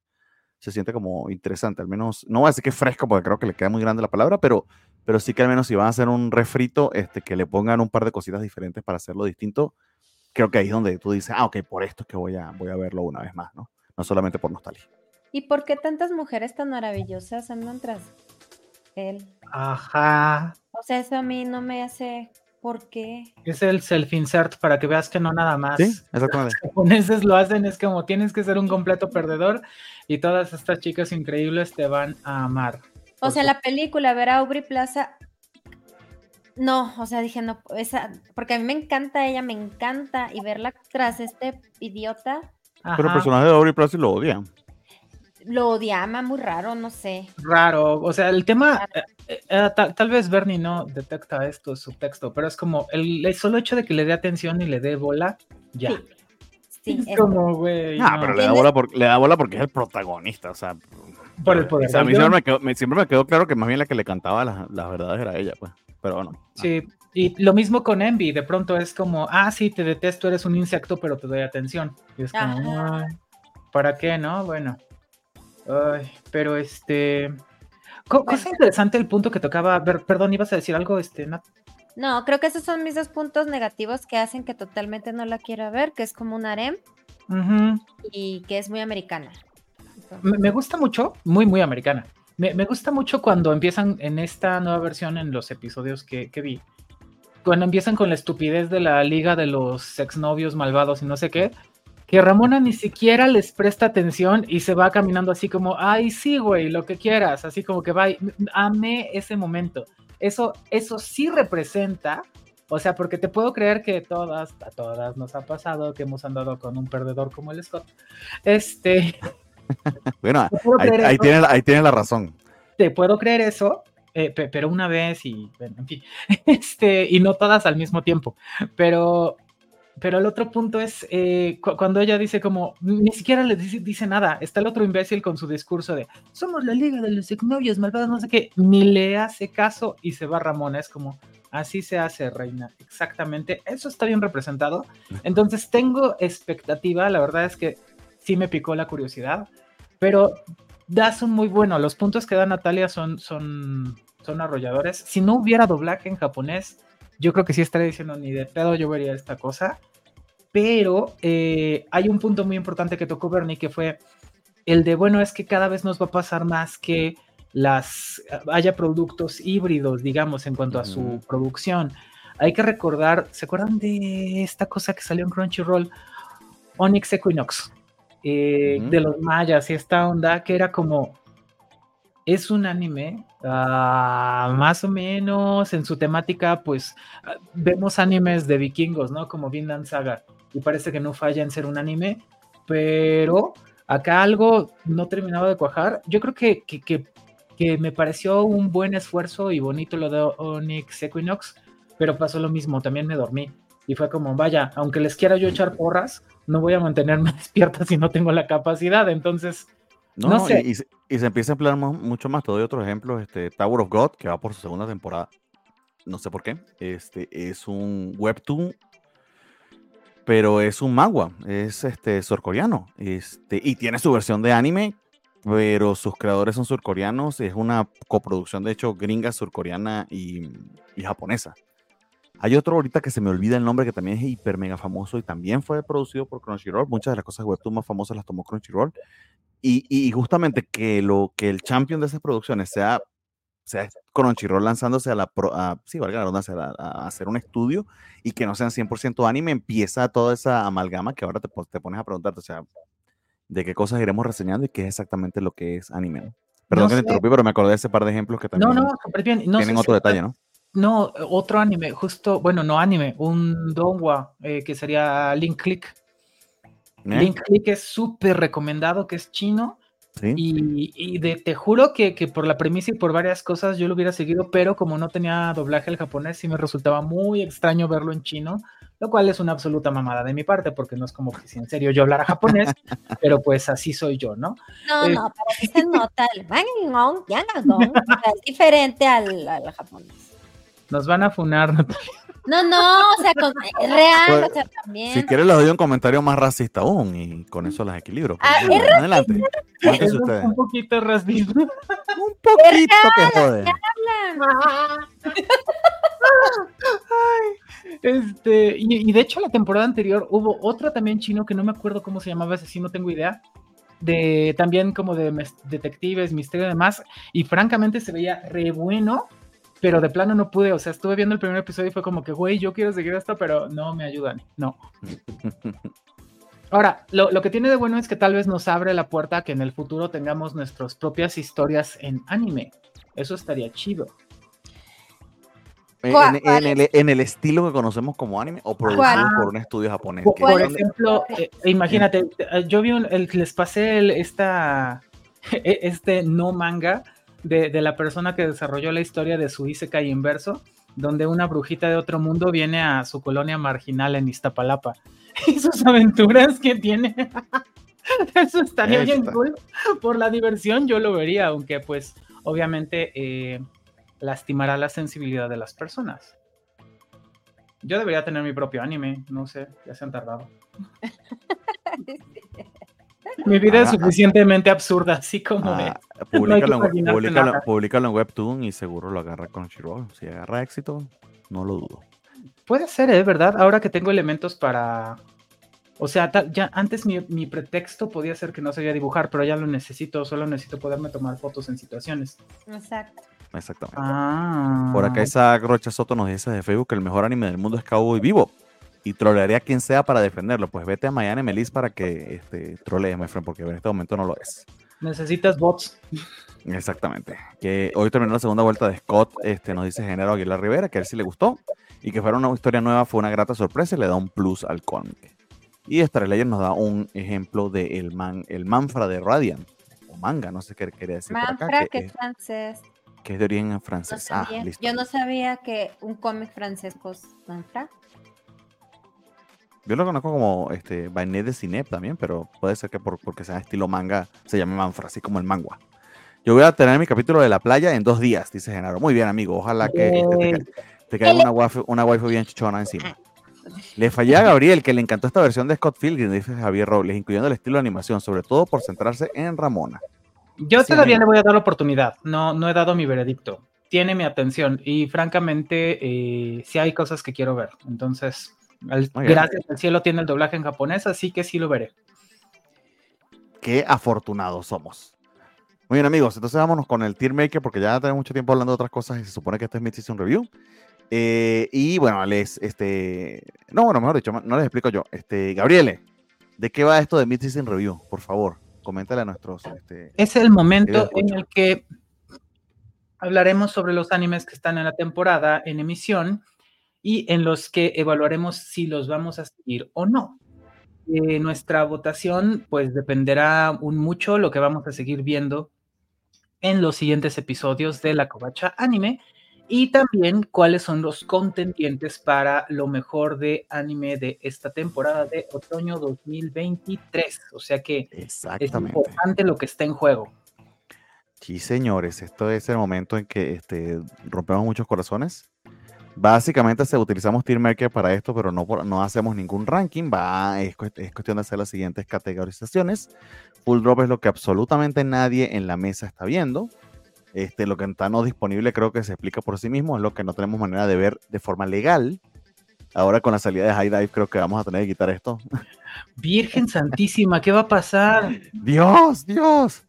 se siente como interesante, al menos, no voy a decir que es fresco porque creo que le queda muy grande la palabra, pero, pero sí que al menos si van a hacer un refrito, este, que le pongan un par de cositas diferentes para hacerlo distinto, creo que ahí es donde tú dices, ah, ok, por esto es que voy a, voy a verlo una vez más, ¿no? No solamente por nostalgia. ¿Y por qué tantas mujeres tan maravillosas andan tras él? Ajá. O sea, eso a mí no me hace. ¿Por qué? Es el self-insert para que veas que no nada más. Sí, exactamente. Los japoneses lo hacen, es como tienes que ser un completo perdedor y todas estas chicas increíbles te van a amar. O sea, la película, ver a Aubrey Plaza. No, o sea, dije, no, esa, porque a mí me encanta ella, me encanta, y verla tras este idiota, Pero el personaje de Aubrey Plaza lo odian. lo odiama muy raro, no sé. raro. O sea, el tema, eh, eh, eh, tal, tal vez Bernie no detecta esto, su texto, pero es como el, el solo hecho de que le dé atención y le dé bola, ya. Sí. Sí, es como, güey. Ah, no, pero le da, bola por- le da bola porque es el protagonista, o sea. Por el poder o sea, a mí siempre me, quedó, me- siempre me quedó claro que más bien la que le cantaba las, las verdades era ella, pues. Pero bueno. Sí, y lo mismo con Envy, de pronto es como, ah, sí, te detesto, eres un insecto, pero te doy atención. Y es como. "Ay, ¿para qué, no? Bueno. Ay, pero este... co- Cosa interesante el punto que tocaba, ver, perdón, ibas a decir algo, este, Nat? No, creo que esos son mis dos puntos negativos que hacen que totalmente no la quiera ver, que es como un harem y que es muy americana. Me, gusta mucho, muy, muy americana. Me, me gusta mucho cuando empiezan en esta nueva versión, en los episodios que, que vi, cuando empiezan con la estupidez de la liga de los exnovios malvados y no sé qué, que Ramona ni siquiera les presta atención y se va caminando así como, ay, sí, güey, lo que quieras, así como que va, amé ese momento. Eso, eso sí representa, o sea, porque te puedo creer que todas, a todas nos ha pasado que hemos andado con un perdedor como el Scott. Este, Bueno, ahí, ahí la- ahí tienes la razón. te puedo creer eso, eh, pe- pero una vez y, bueno, en fin, este, y no todas al mismo tiempo. Pero, pero el otro punto es eh, cu- cuando ella dice como, ni siquiera le dice, dice nada, está el otro imbécil con su discurso de, somos la liga de los exnovios malvados, no sé qué, ni le hace caso y se va Ramona, es como, así se hace, reina, exactamente, eso está bien representado. Entonces tengo expectativa, la verdad es que sí me picó la curiosidad, pero da son muy bueno. Los puntos que da Natalia son, son, son arrolladores. Si no hubiera doblaje en japonés, yo creo que sí estaría diciendo ni de pedo yo vería esta cosa. Pero eh, hay un punto muy importante que tocó Bernie, que fue el de, bueno, es que cada vez nos va a pasar más que las haya productos híbridos, digamos, en cuanto a su Ujú. producción. Hay que recordar, ¿se acuerdan de esta cosa que salió en Crunchyroll? Onyx Equinox, eh, de los mayas y esta onda que era como, es un anime, ah, más o menos en su temática, pues ah, vemos animes de vikingos, ¿no? Como Vinland Saga, y parece que no falla en ser un anime, pero acá algo no terminaba de cuajar. Yo creo que, que, que, que me pareció un buen esfuerzo y bonito lo de Onyx Equinox, pero pasó lo mismo, también me dormí. Y fue como, vaya, aunque les quiera yo echar porras, no voy a mantenerme despierta si no tengo la capacidad. Entonces, No, No sé. Y, y se, empieza a emplear mu- mucho más. Te doy otro ejemplo, este, Tower of God, que va por su segunda temporada. No sé por qué. Este es un webtoon pero es un magua, es este surcoreano, este, y tiene su versión de anime, pero sus creadores son surcoreanos, es una coproducción de hecho gringa, surcoreana y, y japonesa. Hay otro ahorita que se me olvida el nombre que también es hiper mega famoso y también fue producido por Crunchyroll. Muchas de las cosas webtoon más famosas las tomó Crunchyroll. Y, y justamente que lo que el champion de esas producciones sea, sea Crunchyroll lanzándose a la sí, valga la redundancia, a, hacer un estudio y que no sean 100% anime, empieza toda esa amalgama que ahora te, te, pones a preguntarte, o sea, de qué cosas iremos reseñando y qué es exactamente lo que es anime. Perdón que me interrumpí, pero me acordé de ese par de ejemplos que también no, no, bien. No tienen otro detalle, ¿no? No, otro anime, justo, bueno, no anime, un donghua eh, que sería Link Click. ¿Eh? Link Click es súper recomendado, que es chino. Y, de, te juro que, por la premisa y por varias cosas yo lo hubiera seguido, pero como no tenía doblaje al japonés, sí me resultaba muy extraño verlo en chino, lo cual es una absoluta mamada de mi parte, porque no es como que si en serio yo hablara japonés, pero pues así soy yo, ¿no? No, no, pero aquí se nota el es diferente al, al japonés. Nos van a funar, No, no, o sea, es real, pues, o sea, también. Si quieres les doy un comentario más racista aún y con eso las equilibro. Ah, ¿es adelante. Es un poquito racista. un poquito que jode. Este, y, y, de hecho la temporada anterior hubo otro también chino que no me acuerdo cómo se llamaba, ese sí no tengo idea, de también como de detectives, misterio y demás, y francamente se veía re bueno, pero de plano no pude, o sea, estuve viendo el primer episodio y fue como que, güey, yo quiero seguir esto, pero no me ayudan, no. Ahora, lo, lo, que tiene de bueno es que tal vez nos abre la puerta a que en el futuro tengamos nuestras propias historias en anime. Eso estaría chido. En, el, en, el, estilo que conocemos como anime o producido por un estudio japonés. Por, ejemplo, eh, imagínate, eh, yo vi un, el, les pasé el, esta, e, este no manga de, la persona que desarrolló la historia de su Isekai inverso, donde una brujita de otro mundo viene a su colonia marginal en Iztapalapa. Y sus aventuras que tiene. Eso estaría bien cool. Por la diversión yo lo vería, aunque pues obviamente eh, lastimará la sensibilidad de las personas. Yo debería tener mi propio anime, no sé, ya se han tardado. Mi vida es suficientemente absurda, así como de. Públicalo, en Webtoon y seguro lo agarra con Chirol. Si agarra éxito, no lo dudo. Puede ser, ¿eh? ¿Verdad? Ahora que tengo elementos para. O sea, ya antes mi, pretexto podía ser que no sabía dibujar, pero ya lo necesito, solo necesito poderme tomar fotos en situaciones. Exacto. Exactamente. Ah. Por acá esa Rocha Soto nos dice de Facebook que el mejor anime del mundo es Cowboy Vivo y trolearía a quien sea para defenderlo. Pues vete a Miami Melis para que este, trolee, my friend, porque en este momento no lo es. Necesitas bots. Exactamente. Que hoy terminó la segunda vuelta de Scott, este, nos dice Genaro Aguilar Rivera, que a él sí le gustó y que fuera una historia nueva fue una grata sorpresa y le da un plus al cómic. Y Star Legend nos da un ejemplo de el, man, el Manfra de Radiant, o manga, no sé qué quería decir Manfra, por acá. Que, es francés. Que es de origen francés. ah, listo. Yo no sabía que un cómic francés, pues, Manfra. Yo lo conozco como este, Bainet de Cinep también, pero puede ser que por, porque sea estilo manga se llame Manfra, así como el mangua. Yo voy a tener mi capítulo de la playa en dos días, dice Genaro. Muy bien, amigo. Ojalá que este, te, caiga una waifu, una bien chichona encima. Le fallé a Gabriel que le encantó esta versión de Scott Pilgrim, dice Javier Robles, incluyendo el estilo de animación, sobre todo por centrarse en Ramona. Yo todavía le voy a dar la oportunidad. No, no he dado mi veredicto. Tiene mi atención y francamente eh, sí hay cosas que quiero ver. Entonces, gracias al cielo tiene el doblaje en japonés, así que sí lo veré. Qué afortunados somos. Muy bien, amigos, entonces vámonos con el Tier Maker porque ya tenemos mucho tiempo hablando de otras cosas y se supone que este es Mid Season Review. Eh, y bueno, les, este, no, bueno, mejor dicho, no les explico yo. Este, Gabriele, ¿de qué va esto de Mid Season Review? Por favor, coméntale a nuestros. Este, es el momento en el que hablaremos sobre los animes que están en la temporada en emisión y en los que evaluaremos si los vamos a seguir o no. Eh, nuestra votación pues dependerá un mucho lo que vamos a seguir viendo en los siguientes episodios de la Covacha Anime y también cuáles son los contendientes para lo mejor de anime de esta temporada de otoño 2023. O sea que es importante lo que está en juego. Sí, señores, esto es el momento en que este, rompemos muchos corazones Básicamente se utilizamos Maker para esto, pero no, no hacemos ningún ranking. Va, es, es, cuestión de hacer las siguientes categorizaciones. Full drop es lo que absolutamente nadie en la mesa está viendo. Este, lo que está no disponible creo que se explica por sí mismo, es lo que no tenemos manera de ver de forma legal. Ahora con la salida de High Dive creo que vamos a tener que quitar esto. Virgen Santísima, ¿qué va a pasar? Dios, Dios.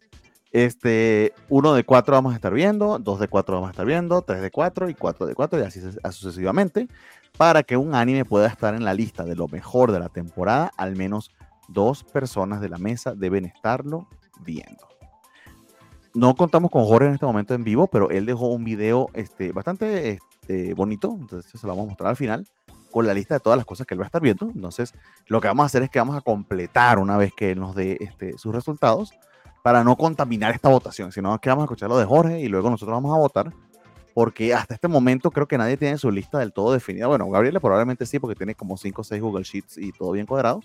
Este, uno de cuatro vamos a estar viendo, dos de cuatro vamos a estar viendo, tres de cuatro y cuatro de cuatro y así sucesivamente, para que un anime pueda estar en la lista de lo mejor de la temporada, al menos dos personas de la mesa deben estarlo viendo. No contamos con Jorge en este momento en vivo, pero él dejó un video este, bastante este, bonito, entonces se lo vamos a mostrar al final, con la lista de todas las cosas que él va a estar viendo. Entonces, lo que vamos a hacer es que vamos a completar una vez que él nos dé este, sus resultados para no contaminar esta votación, sino que vamos a escuchar lo de Jorge y luego nosotros vamos a votar, porque hasta este momento creo que nadie tiene su lista del todo definida. Bueno, Gabriel probablemente sí, porque tiene como 5 o 6 Google Sheets y todo bien cuadrado,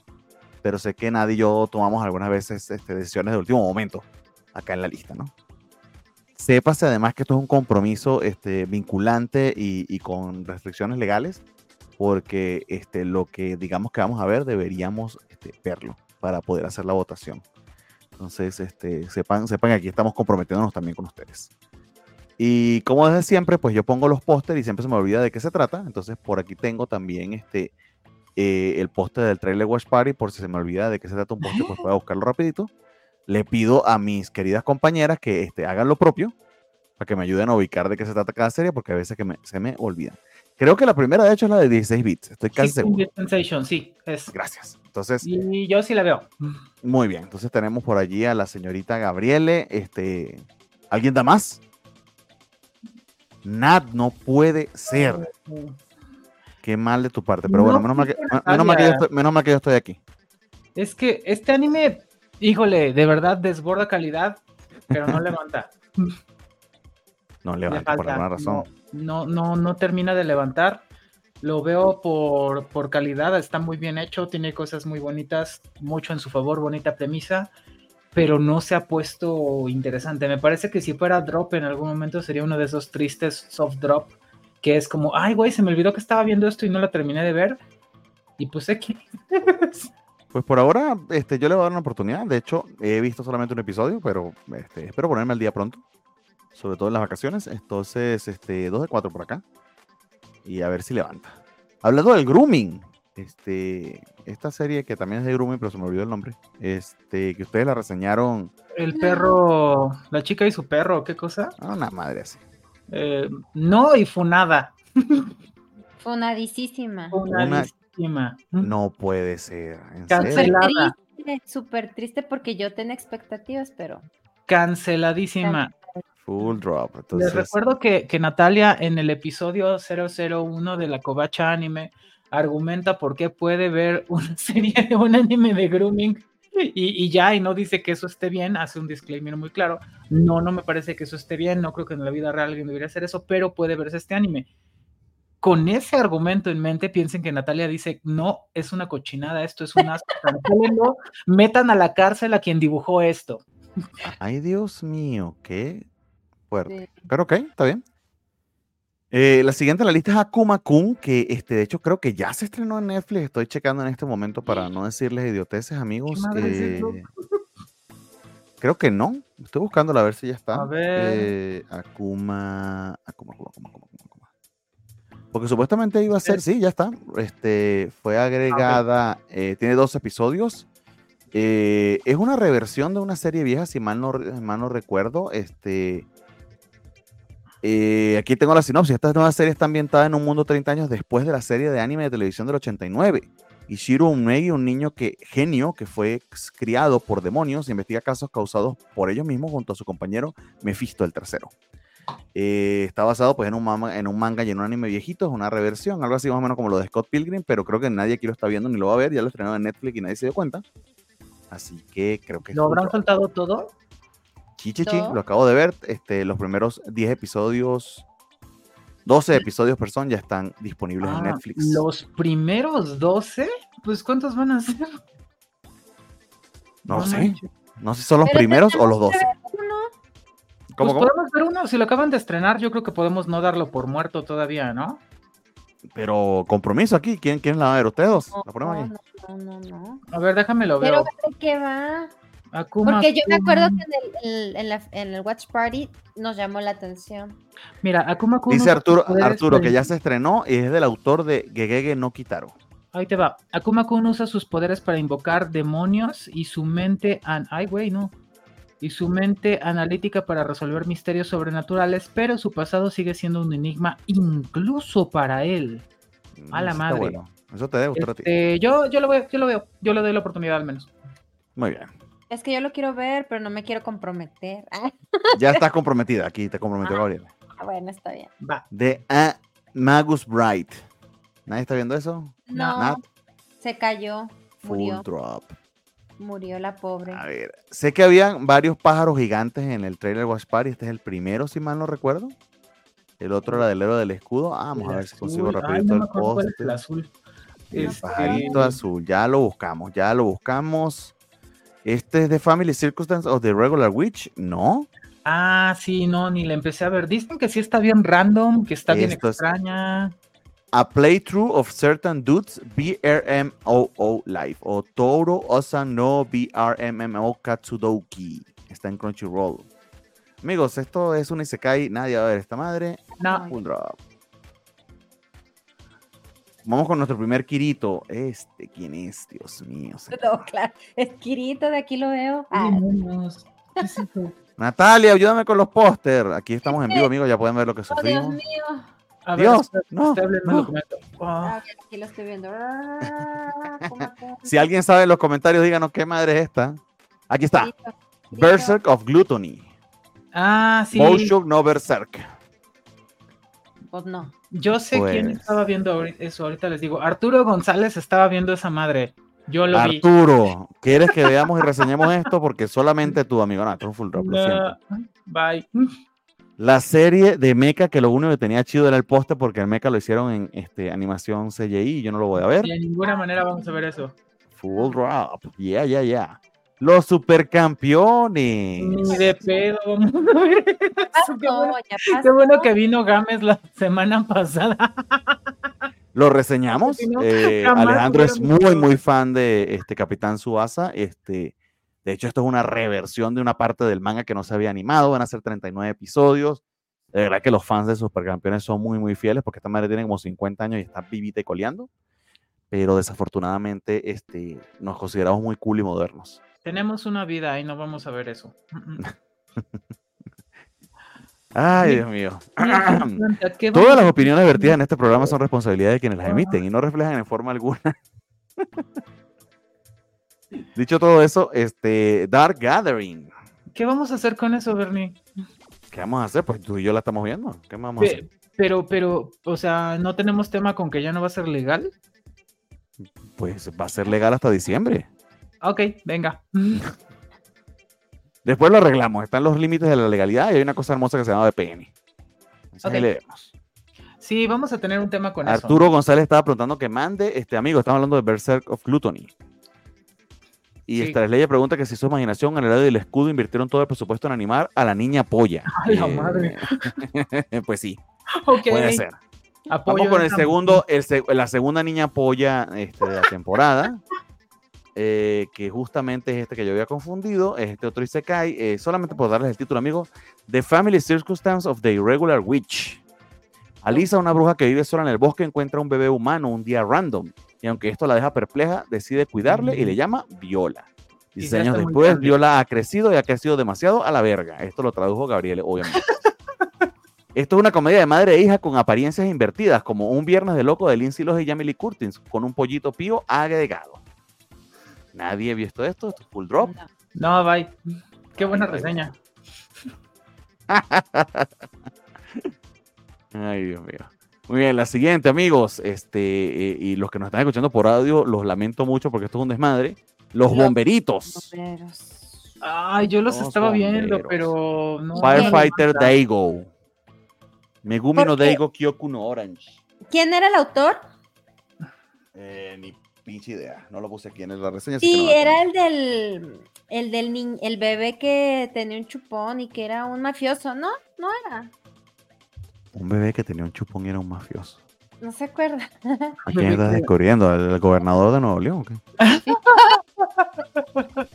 pero sé que nadie y yo tomamos algunas veces este, decisiones de último momento acá en la lista, ¿no? Sépase además que esto es un compromiso este, vinculante y, con restricciones legales, porque este, lo que digamos que vamos a ver deberíamos este, verlo para poder hacer la votación. Entonces, este, sepan, sepan que aquí estamos comprometiéndonos también con ustedes. Y como desde siempre, pues yo pongo los pósteres y siempre se me olvida de qué se trata. Entonces, por aquí tengo también este, eh, el póster del trailer Watch Party, por si se me olvida de qué se trata un póster, pues pueda buscarlo rapidito. Le pido a mis queridas compañeras que este, hagan lo propio, para que me ayuden a ubicar de qué se trata cada serie, porque a veces que se me olvida. Creo que la primera, de hecho, es la de 16 bits. Estoy casi seguro. Sensation, sí. Es. Gracias. Entonces. Y yo sí la veo. Muy bien. Entonces tenemos por allí a la señorita Gabriele. Este. ¿Alguien da más? Nat, no puede ser. Qué mal de tu parte. Pero bueno, menos, mal que, menos, mal que yo estoy, menos mal que yo estoy aquí. Es que este anime, híjole, de verdad desborda calidad, pero no levanta. No levanta por alguna razón no, no, no termina de levantar. Lo veo por, por calidad, está muy bien hecho, tiene cosas muy bonitas, mucho en su favor, bonita premisa, pero no se ha puesto interesante. Me parece que si fuera drop en algún momento sería uno de esos tristes soft drop, que es como, ay, güey, se me olvidó que estaba viendo esto y no la terminé de ver. Y pues aquí. Pues por ahora, este, yo le voy a dar una oportunidad. De hecho, he visto solamente un episodio, pero este, espero ponerme al día pronto sobre todo en las vacaciones. Entonces, este, 2 de 4 por acá. Y a ver si levanta. Hablando del grooming, este, esta serie que también es de grooming, pero se me olvidó el nombre, este, que ustedes la reseñaron. El perro, la chica y su perro, ¿qué cosa? Ah, una madre así. Eh, no, y funada. Funadísima. Funadísima. no puede ser. Cancelada. Súper triste porque yo tenía expectativas, pero. Canceladísima. Full drop. Les recuerdo que, Natalia en el episodio 001 de la Covacha Anime argumenta por qué puede ver una serie de un anime de grooming y, ya, y no dice que eso esté bien, hace un disclaimer muy claro. No, no me parece que eso esté bien, no creo que en la vida real alguien debería hacer eso, pero puede verse este anime. Con ese argumento en mente, piensen que Natalia dice, no, es una cochinada, esto es un asco, metan a la cárcel a quien dibujó esto. Ay, Dios mío, qué fuerte. Pero ok, está bien. Eh, la siguiente en la lista es Akuma Kun, que este, de hecho creo que ya se estrenó en Netflix. Estoy checando en este momento para no decirles idioteces, amigos. creo que no. Estoy buscando a ver si ya está. A ver. Eh, Akuma, Akuma, Akuma, Akuma, Akuma, Porque supuestamente iba a ser, sí, ya está. Este, fue agregada, eh, tiene dos episodios. Es una reversión de una serie vieja, si mal no, mal no recuerdo. Este, eh, aquí tengo la sinopsis. Esta nueva serie está ambientada en un mundo 30 años después de la serie de anime de televisión del 89. Ishiro Unmei, un niño genio que fue criado por demonios, investiga casos causados por ellos mismos junto a su compañero Mephisto el tercero. Eh, está basado pues, en, un manga, en un y en un anime viejito, es una reversión, algo así más o menos como lo de Scott Pilgrim, pero creo que nadie aquí lo está viendo ni lo va a ver, ya lo estrenado en Netflix y nadie se dio cuenta. Así que creo que... ¿Lo habrán faltado todo? Chichichi, lo acabo de ver. Este, los primeros 10 episodios, 12 episodios, perdón, ya están disponibles en ah, Netflix. ¿Los primeros 12? Pues ¿cuántos van a ser? No, sé. No sé si son los primeros o los 12. ¿Cómo, pues podemos ver uno, si lo acaban de estrenar, yo creo que podemos no darlo por muerto todavía, ¿no? Pero compromiso aquí, ¿quién, quién la va a ver? ¿Ustedes dos? No, ¿La ponemos aquí? no, no, no, no. A ver, déjame lo Pero veo. ¿de qué va? Akuma Porque yo me acuerdo que en el, en, la- en el Watch Party nos llamó la atención. Mira, Akuma Kun Dice Arturo, Arturo que ya se estrenó y es del autor de Gegege no Kitaro. Ahí te va. Akuma Kun usa sus poderes para invocar demonios y su mente. An... Ay, güey, no. Y su mente analítica para resolver misterios sobrenaturales, pero su pasado sigue siendo un enigma incluso para él. A la Eso está madre. bueno. Eso te debe gustar a ti. Este, yo, yo, lo veo, yo lo veo. Yo le doy la oportunidad al menos. Muy bien. Es que yo lo quiero ver, pero no me quiero comprometer. Ah, Ya estás comprometida. Aquí te comprometió Ah. Gabriel. bueno, está bien. Va. De A Magus Bright. ¿Nadie está viendo eso? No, Nat. se cayó, Full murió, drop. Murió la pobre. A ver, sé que habían varios pájaros gigantes en el trailer Watch Party. Este es el primero, si mal no recuerdo. El otro era del héroe del escudo. Ah, vamos a ver si consigo. Ay, rapidito no el poste. el azul. El Este, pajarito azul. Ya lo buscamos, ya lo buscamos. ¿Este es de Family Circumstance of the Regular Witch? No. Ah, sí, no, ni la empecé a ver. Dicen que sí está bien random, que está bien es- extraña. A playthrough of certain dudes BRMOO Live o Toro Osa no BRMMO Katsudoki. Está en Crunchyroll. Amigos, esto es un Isekai. Nadie va a ver esta madre. No, Full drop. Vamos con nuestro primer Kirito. Este, ¿quién es? Dios mío. No, claro. Esquirito, de aquí lo veo. Ah, demonios. ¿Qué es eso? Natalia, ayúdame con los póster. Aquí estamos en vivo, amigos. Ya pueden ver lo que oh, Dios sufrimos. mío. A ver, Dios, espera, no, estoy abriendo el no. documento. Ah, Ah, ok, aquí lo estoy viendo. Ah, ¿cómo te- Si alguien sabe en los comentarios, díganos qué madre es esta. Aquí está. Berserk of Gluttony. Ah, sí. Boshuk no Berserk. Pues no. Yo sé quién Pues. estaba viendo eso. Ahorita les digo. Arturo González estaba viendo esa madre. Yo lo vi. Arturo, ¿quieres que veamos y reseñemos esto? Porque solamente tú, amigo. No, esto es un full drop, lo siento. Bye. La serie de Mecha, que lo único que tenía chido era el póster, porque el Mecha lo hicieron en este, animación CGI y yo no lo voy a ver. De ninguna manera vamos a ver eso. Full drop. Yeah, yeah, yeah. Los supercampeones. Ni de pedo. vamos a ver eso. Qué Pasó, bueno, qué que vino Gámez la semana pasada. Lo reseñamos. No, Eh, Alejandro es muy, muy fan de este Capitán Suasa. Este, de hecho, esto es una reversión de una parte del manga que no se había animado. Van a ser 39 episodios. De verdad que los fans de Supercampeones son muy, muy fieles porque esta madre tiene como 50 años y está vivita y coleando. Pero desafortunadamente este, nos consideramos muy cool y modernos. Tenemos una vida y no vamos a ver eso. Ay. Dios mío. Santa, ¿qué Todas las opiniones vertidas en este programa son responsabilidad de quienes las emiten y no reflejan en forma alguna. Dicho todo eso, este Dark Gathering. ¿Qué vamos a hacer con eso, Bernie? ¿Qué vamos a hacer? Pues tú y yo la estamos viendo. ¿Qué vamos a hacer? Pero, pero, o sea, ¿no tenemos tema con que ya no va a ser legal? Pues va a ser legal hasta diciembre. Ok, venga. Después lo arreglamos. Están los límites de la legalidad y hay una cosa hermosa que se llama VPN. Entonces, ahí Ok. le vemos. Sí, vamos a tener un tema con eso. Arturo González estaba preguntando que mande, este amigo, estamos hablando de Berserk of Gluttony. Y Sí. esta ley pregunta que si su imaginación en el lado del escudo invirtieron todo el presupuesto en animar a la niña polla. A la Eh, madre. pues sí, puede ser. apoyo Vamos con el segundo, el la segunda niña polla este, de la temporada. eh, que justamente es este que yo había confundido, es este otro Isekai, eh, solamente por darles el título, amigo, The Family Circumstance of the Irregular Witch. Alisa, una bruja que vive sola en el bosque, encuentra un bebé humano un día random, y aunque esto la deja perpleja, decide cuidarle y le llama Viola. Y 16 ya años después. Viola ha crecido y ha crecido demasiado a la verga. Esto lo tradujo Gabriel, obviamente. Esto es una comedia de madre e hija con apariencias invertidas, como un viernes de loco de Lindsay Lohan y Jamie Lee Curtis, con un pollito pío agregado. Nadie ha visto esto, esto es full drop. No. Bye. Qué buena reseña. Ay, Dios mío. Muy bien, la siguiente, amigos. Este, eh, y los que nos están escuchando por audio, los lamento mucho porque esto es un desmadre. Los Los bomberitos. Bomberos. Ay, yo los Los estaba viendo, pero no. Firefighter no, Daigo. Megumi ¿Por no? Daigo Kyoku no Orange. ¿Quién era el autor? Eh, ni pinche idea. No lo puse aquí en la reseña. así que Sí, no era el del el del ni- el bebé que tenía un chupón y que era un mafioso, ¿no? No era. Un bebé que tenía un chupón y era un mafioso. No se acuerda. ¿A quién estás descubriendo? ¿El gobernador de Nuevo León? o qué?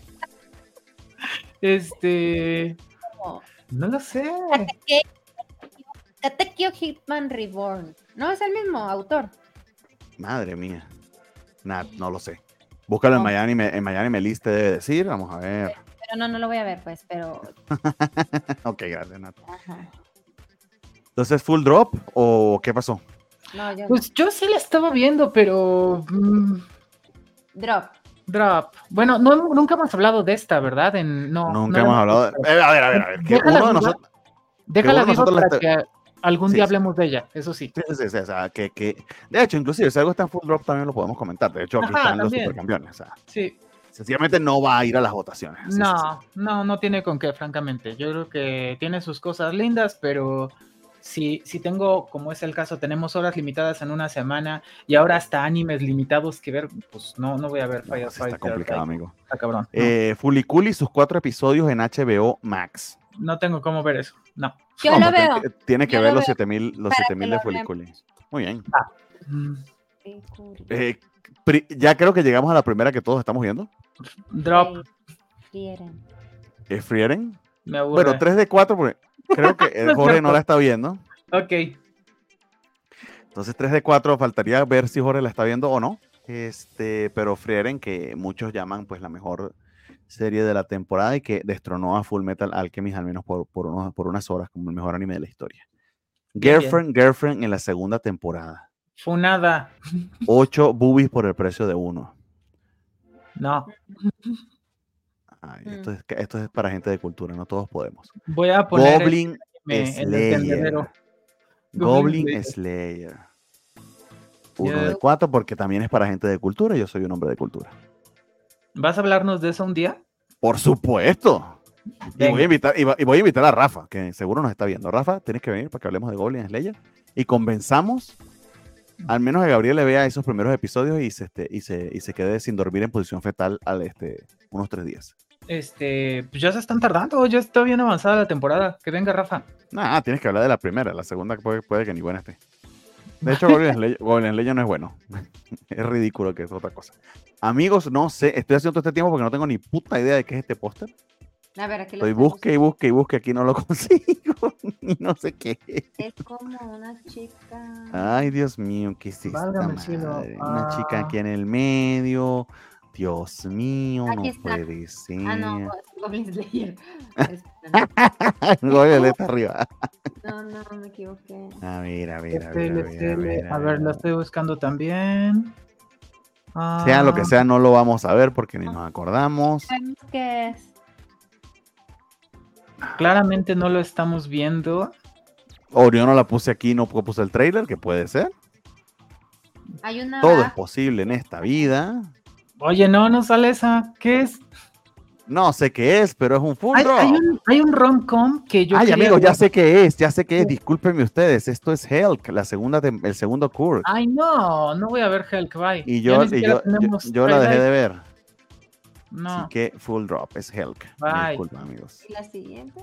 Este. No lo sé. Katekyo- Hitman Reborn. No, es el mismo autor. Madre mía. Nah, no lo sé. Búscalo en. Miami, me- en Miami Melis te debe decir. Vamos a ver. Pero no, no lo voy a ver, pues, pero. ok, gracias, Nat. Ajá. Entonces, ¿full drop o qué pasó? No, yo Pues yo sí la estaba viendo, pero. mm. Drop. drop. Bueno, no, nunca hemos hablado de esta, ¿verdad? En, no, Nunca no hemos la hablado de... Eh, a ver, a ver, a ver. Que Déjala uno de viva. nosotros... Déjala uno la para que algún Sí, día sí. hablemos de ella, eso sí. Sí, sí, sí, o sea, que, que... De hecho, inclusive, si algo está en full drop también lo podemos comentar. De hecho, aquí Ajá, están los supercampeones. O sea, Sí. sencillamente no va a ir a las votaciones. No, no, no tiene con qué, francamente. Yo creo que tiene sus cosas lindas, pero si, si tengo, como es el caso, tenemos horas limitadas en una semana y ahora hasta animes limitados que ver, pues no, no voy a ver No, pues, Firefighter. está complicado, Type. amigo. Está cabrón. No, Eh, Fuliculi, sus cuatro episodios en HBO Max. no tengo cómo ver eso. No. Yo No, lo veo. Tiene que Yo ver lo los veo 7000 los para 7000 que de. Fuliculi. Muy bien. Mm, Eh, pri- ya creo que llegamos a la primera que todos estamos viendo. Drop, Frieren. Es Frieren. me aburre. Bueno, 3 de 4 porque creo que el es Jorge no la está viendo. Ok. Entonces 3 de 4 faltaría ver si Jorge la está viendo o no. Este, pero Frieren, que muchos llaman pues la mejor serie de la temporada y que destronó a Full Metal Alchemist al menos por, por, unos- por unas horas como el mejor anime de la historia. Bien. Girlfriend, Girlfriend en la segunda temporada. Funada. 8 boobies por el precio de uno. No. Ay, Mm. esto, es, esto es para gente de cultura, no todos podemos. Voy a poner Goblin el Slayer. Goblin Goblin Slayer. Uno de cuatro porque también es para gente de cultura. Yo soy un hombre de cultura. ¿Vas a hablarnos de eso un día? Por supuesto. Y voy, a invitar, y voy a invitar a Rafa, que seguro nos está viendo. Rafa, tienes que venir para que hablemos de Goblin Slayer y convenzamos al menos a Gabriel le vea esos primeros episodios y se, este, y se, y se quede sin dormir en posición fetal al, este, unos tres días. Este, pues ya se están tardando, ya está bien avanzada la temporada. Que venga Rafa. Nada, tienes que hablar de la primera, la segunda puede, puede que ni buena esté. De hecho, Goblin Slayer, Goblin Slayer no es bueno. es ridículo que es otra cosa. Amigos, no sé, estoy haciendo todo este tiempo porque no tengo ni puta idea de qué es este póster. A ver, aquí lo Estoy busque y busque y busque, aquí no lo consigo. y no sé qué es. Es como una chica. Ay, Dios mío, ¿qué es esta madre? Una chica Ah. aquí en el medio. Dios mío, Aquí no está. puede ser. Ah, no, es Goblin Slayer. Goblin está arriba. No, no, me equivoqué. A ver, a ver, a ver, a Tele, ver, a ver. A ver, la estoy buscando también. Sea lo que Ah, sea, no lo vamos a ver porque ni nos acordamos. Sabemos qué es. Claramente no lo estamos viendo. O yo no la puse aquí, no puse el trailer, que puede ser. Hay una. Todo es posible en esta vida. Oye, no, no sale esa. ¿Qué es? No sé qué es, pero es un full Hay, drop. hay un, hay un rom-com que yo Ay, quería amigos, ya sé qué es, ya sé qué es. Discúlpenme ustedes, esto es Helk, la segunda el segundo Kurk. Ay, no, no voy a ver Helk, bye. y yo, y yo, yo, tenemos yo la dejé de ver. No, Así que full drop, es Helk. Disculpen, amigos. ¿Y la siguiente?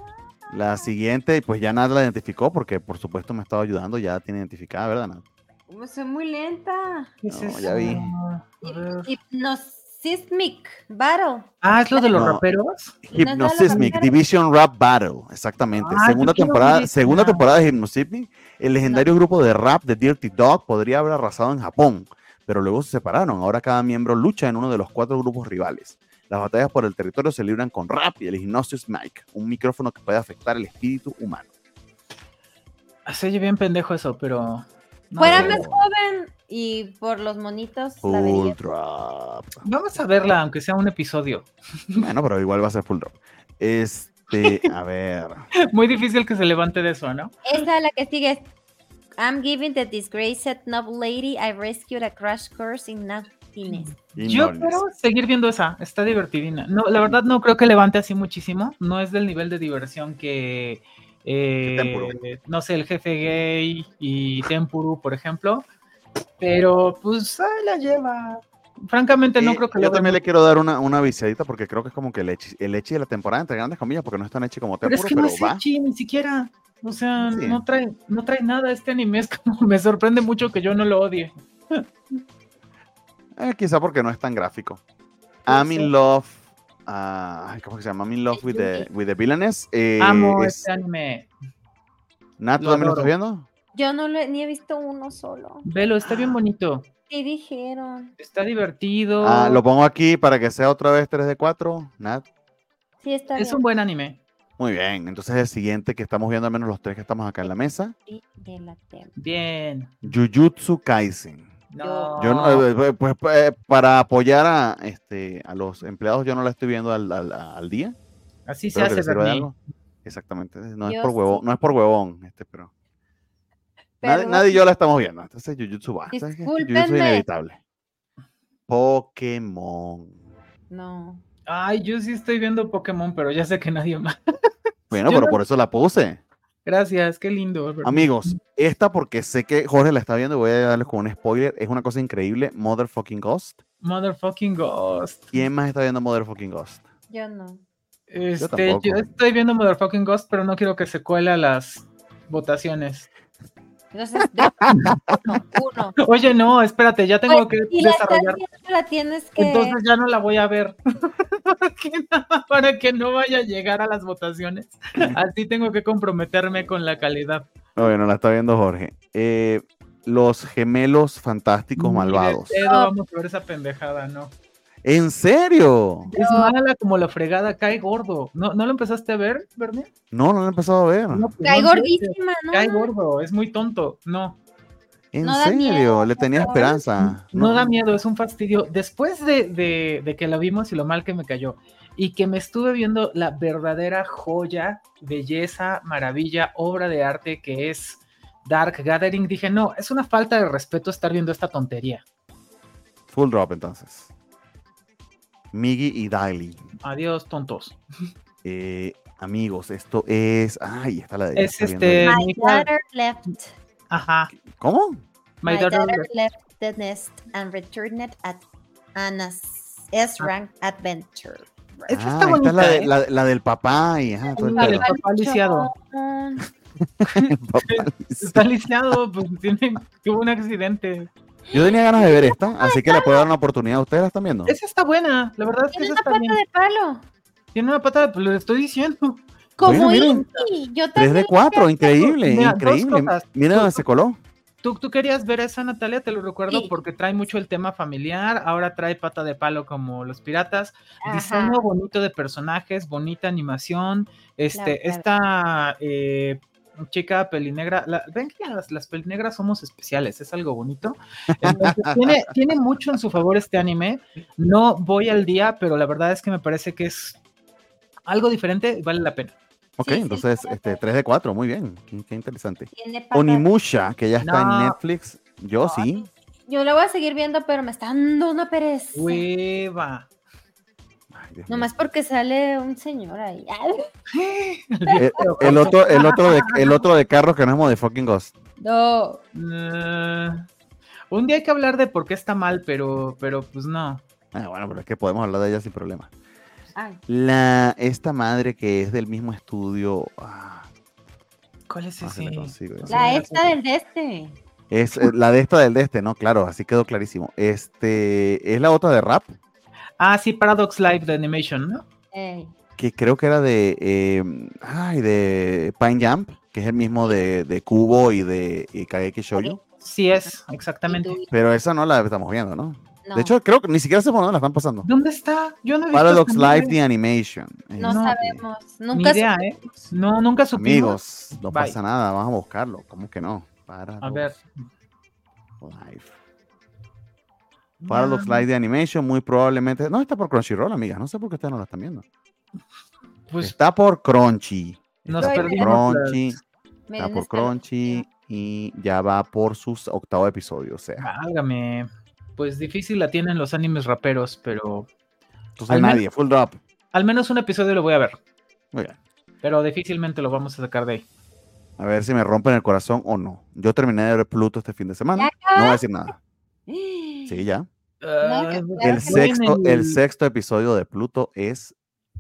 La siguiente, pues ya Nat la identificó porque por supuesto me estaba ayudando, ya tiene identificada, ¿verdad, Nat? Como soy muy lenta. ¿qué es No, eso? ya vi. Hypnosismic Battle. Ah, es lo de los No. raperos. Hypnosismic, la Division Rap Battle, exactamente. Ah, segunda temporada, segunda temporada de Hypnosismic. El legendario grupo de rap de Dirty Dog podría haber arrasado en Japón, pero luego se separaron. Ahora cada miembro lucha en uno de los cuatro grupos rivales. Las batallas por el territorio se libran con rap y el Hypnosis Mic, un micrófono que puede afectar el espíritu humano. Se oye bien pendejo eso, pero. No Fuera más joven y por los monitos la Full drop. Vamos a verla, aunque sea un episodio. Bueno, pero igual va a ser full drop. Este, a ver. Muy difícil que se levante de eso, ¿no? Esa la que sigue es I'm giving the disgraced noble lady I rescued a crash course in nothingness. Yo quiero seguir viendo esa, está divertidina. No, la verdad no creo que levante así muchísimo. No es del nivel de diversión que, eh, Tempuru. no sé, el jefe gay y Tempuru, por ejemplo. Pero pues ahí la lleva. Francamente, no Eh, creo que yo lo también le quiero dar una, una viciadita porque creo que es como que el echi, el echi de la temporada, entre grandes comillas, porque no es tan echi como Pero Tepuro, es que pero, no es va. ni siquiera. O sea, Sí. no trae, no trae nada este anime. Es como, me sorprende mucho que yo no lo odie. Eh, quizá porque no es tan gráfico. I'm in love. Ah, ¿Cómo que se llama? I'm in love with the, with the villainess. eh, Amo es- este anime. Nat, ¿tú lo también lo estás viendo? Yo no lo he, ni he visto uno solo. Velo, está bien bonito. Sí dijeron. Está divertido. Ah, lo pongo aquí para que sea otra vez 3 de 4. Nat. Sí está es bien. un buen anime. Muy bien. Entonces el siguiente que estamos viendo, al menos los tres que estamos acá en la mesa. Sí, de la tem- Bien. Jujutsu Kaisen. No. Yo no- eh, eh, pues, eh, para apoyar a, este, a los empleados, yo no la estoy viendo al, al- al día. Así se hace, algo. Exactamente. No es por huevón, sí. no es por huevón, este, pero. Nadie, y yo la estamos viendo. Entonces Jujutsu va. Jujutsu es inevitable. Pokémon. No. Ay, yo sí estoy viendo Pokémon, pero ya sé que nadie más. Bueno, Yo pero no- por eso la puse. Gracias, qué lindo. Amigos, esta porque sé que Jorge la está viendo, voy a darles con un spoiler. Es una cosa increíble. Motherfucking Ghost. Motherfucking Ghost. ¿Quién más está viendo Motherfucking Ghost? Yo no. Este, yo, tampoco. estoy viendo Motherfucking Ghost, pero no quiero que se cuele a las votaciones. Entonces, de- uno, uno. Oye, no, espérate, ya tengo Pues, que desarrollar. viendo, la tienes que. Entonces ya no la voy a ver. para, que, no- para que no vaya a llegar a las votaciones. Así tengo que comprometerme con la calidad. Bueno, la está viendo Jorge. Eh, los gemelos fantásticos malvados. pedo vamos a ver esa pendejada, ¿no? ¿En serio? Es mala como la fregada, cae gordo. ¿No, ¿no lo empezaste a ver, Bernie? No, no lo he empezado a ver. No, pues Cae no gordísima, ¿no? Cae gordo, es muy tonto. No, ¿En serio? miedo, Le tenía esperanza. no da miedo, es un fastidio. Después de, de- de que la vimos y lo mal que me cayó, y que me estuve viendo la verdadera joya, belleza, maravilla, obra de arte que es Dark Gathering, dije, no, es una falta de respeto estar viendo esta tontería. Full drop entonces. Miggy y Daily. Adiós, tontos. Eh, amigos, esto es. Ay, está la de. Es viendo este-. My daughter left. Ajá. ¿Cómo? My My daughter- daughter left the nest and returned at Anna's S-rank adventure. Esta Ah, está esta es bonita, la, de- ¿eh? la, la del papá y ajá, todo el La del papá lisiado. Papá Está lisiado, pues tiene, tuvo un accidente. Yo tenía ganas de ver esta, así que le puedo dar una oportunidad. ¿Ustedes la están viendo? Esa está buena, la verdad es que Tiene esa una está pata bien. de palo. Tiene una pata, pues lo estoy diciendo. Como Bueno, miren. Indy. Yo 3 también. de 4, increíble, Mira, increíble. Mira dónde se coló. Tú, tú querías ver esa, Natalia, te lo recuerdo, Sí. porque trae mucho el tema familiar, ahora trae pata de palo como los piratas, Ajá. diseño bonito de personajes, bonita animación, este, Claro, esta eh, chica pelinegra, la- ven que las, las pelinegras somos especiales, es algo bonito. Entonces, tiene, tiene mucho en su favor este anime, no voy al día, pero la verdad es que me parece que es algo diferente y vale la pena. Ok, Sí, entonces sí. este, 3 de 4, muy bien. Qué, qué interesante. Onimusha, que ya está No. en Netflix. Yo sí. Yo la voy a seguir viendo, pero me está dando una pereza. Hueva. Nomás porque sale un señor ahí. Eh, el, otro, el, otro de, el otro de carros que no es Motherfucking Ghost. No. Eh, un día hay que hablar de por qué está mal, pero, pero pues no. Ah, bueno, pero es que podemos hablar de ella sin problema. Ay, La, esta madre que es del mismo estudio. ah, ¿Cuál es ah, ese? consigo, ya. la esta del de este. Es eh, la de esta del de este, ¿no? Claro, así quedó clarísimo. Este es la otra de rap, Ah, sí, Paradox Live de Animation, ¿no? Que creo que era de. eh, ay, de Pine Jump, que es el mismo de, de Kubo y de y Kageki Shoujo. Sí es, exactamente. Pero esa no la estamos viendo, ¿no? no, De hecho, creo que ni siquiera por dónde la están pasando. ¿Dónde está? Yo no he visto Paradox esta Live. The Animation. no Este, sabemos. Nunca idea, ¿eh? No, nunca supimos. Amigos, no Bye. pasa nada, vamos a buscarlo. ¿Cómo que no? Paradox A ver. Live. Paradox Ya, Live The Animation, muy probablemente. No, está por Crunchyroll, amigas. No sé por qué ustedes no la están viendo. Pues está por Crunchy. nos Está por Crunchy. Me Está por Crunchy y ya va por sus octavo episodio. O sea, Válgame. Pues difícil la tienen los animes raperos, pero entonces al menos- nadie, full drop. al menos un episodio lo voy a ver. Muy bien. Pero difícilmente lo vamos a sacar de ahí. A ver si me rompen el corazón o no. Yo terminé de ver Pluto este fin de semana. ¿Ya No voy a decir nada. Sí. Ya. Ah, El sexto, el sexto episodio de Pluto es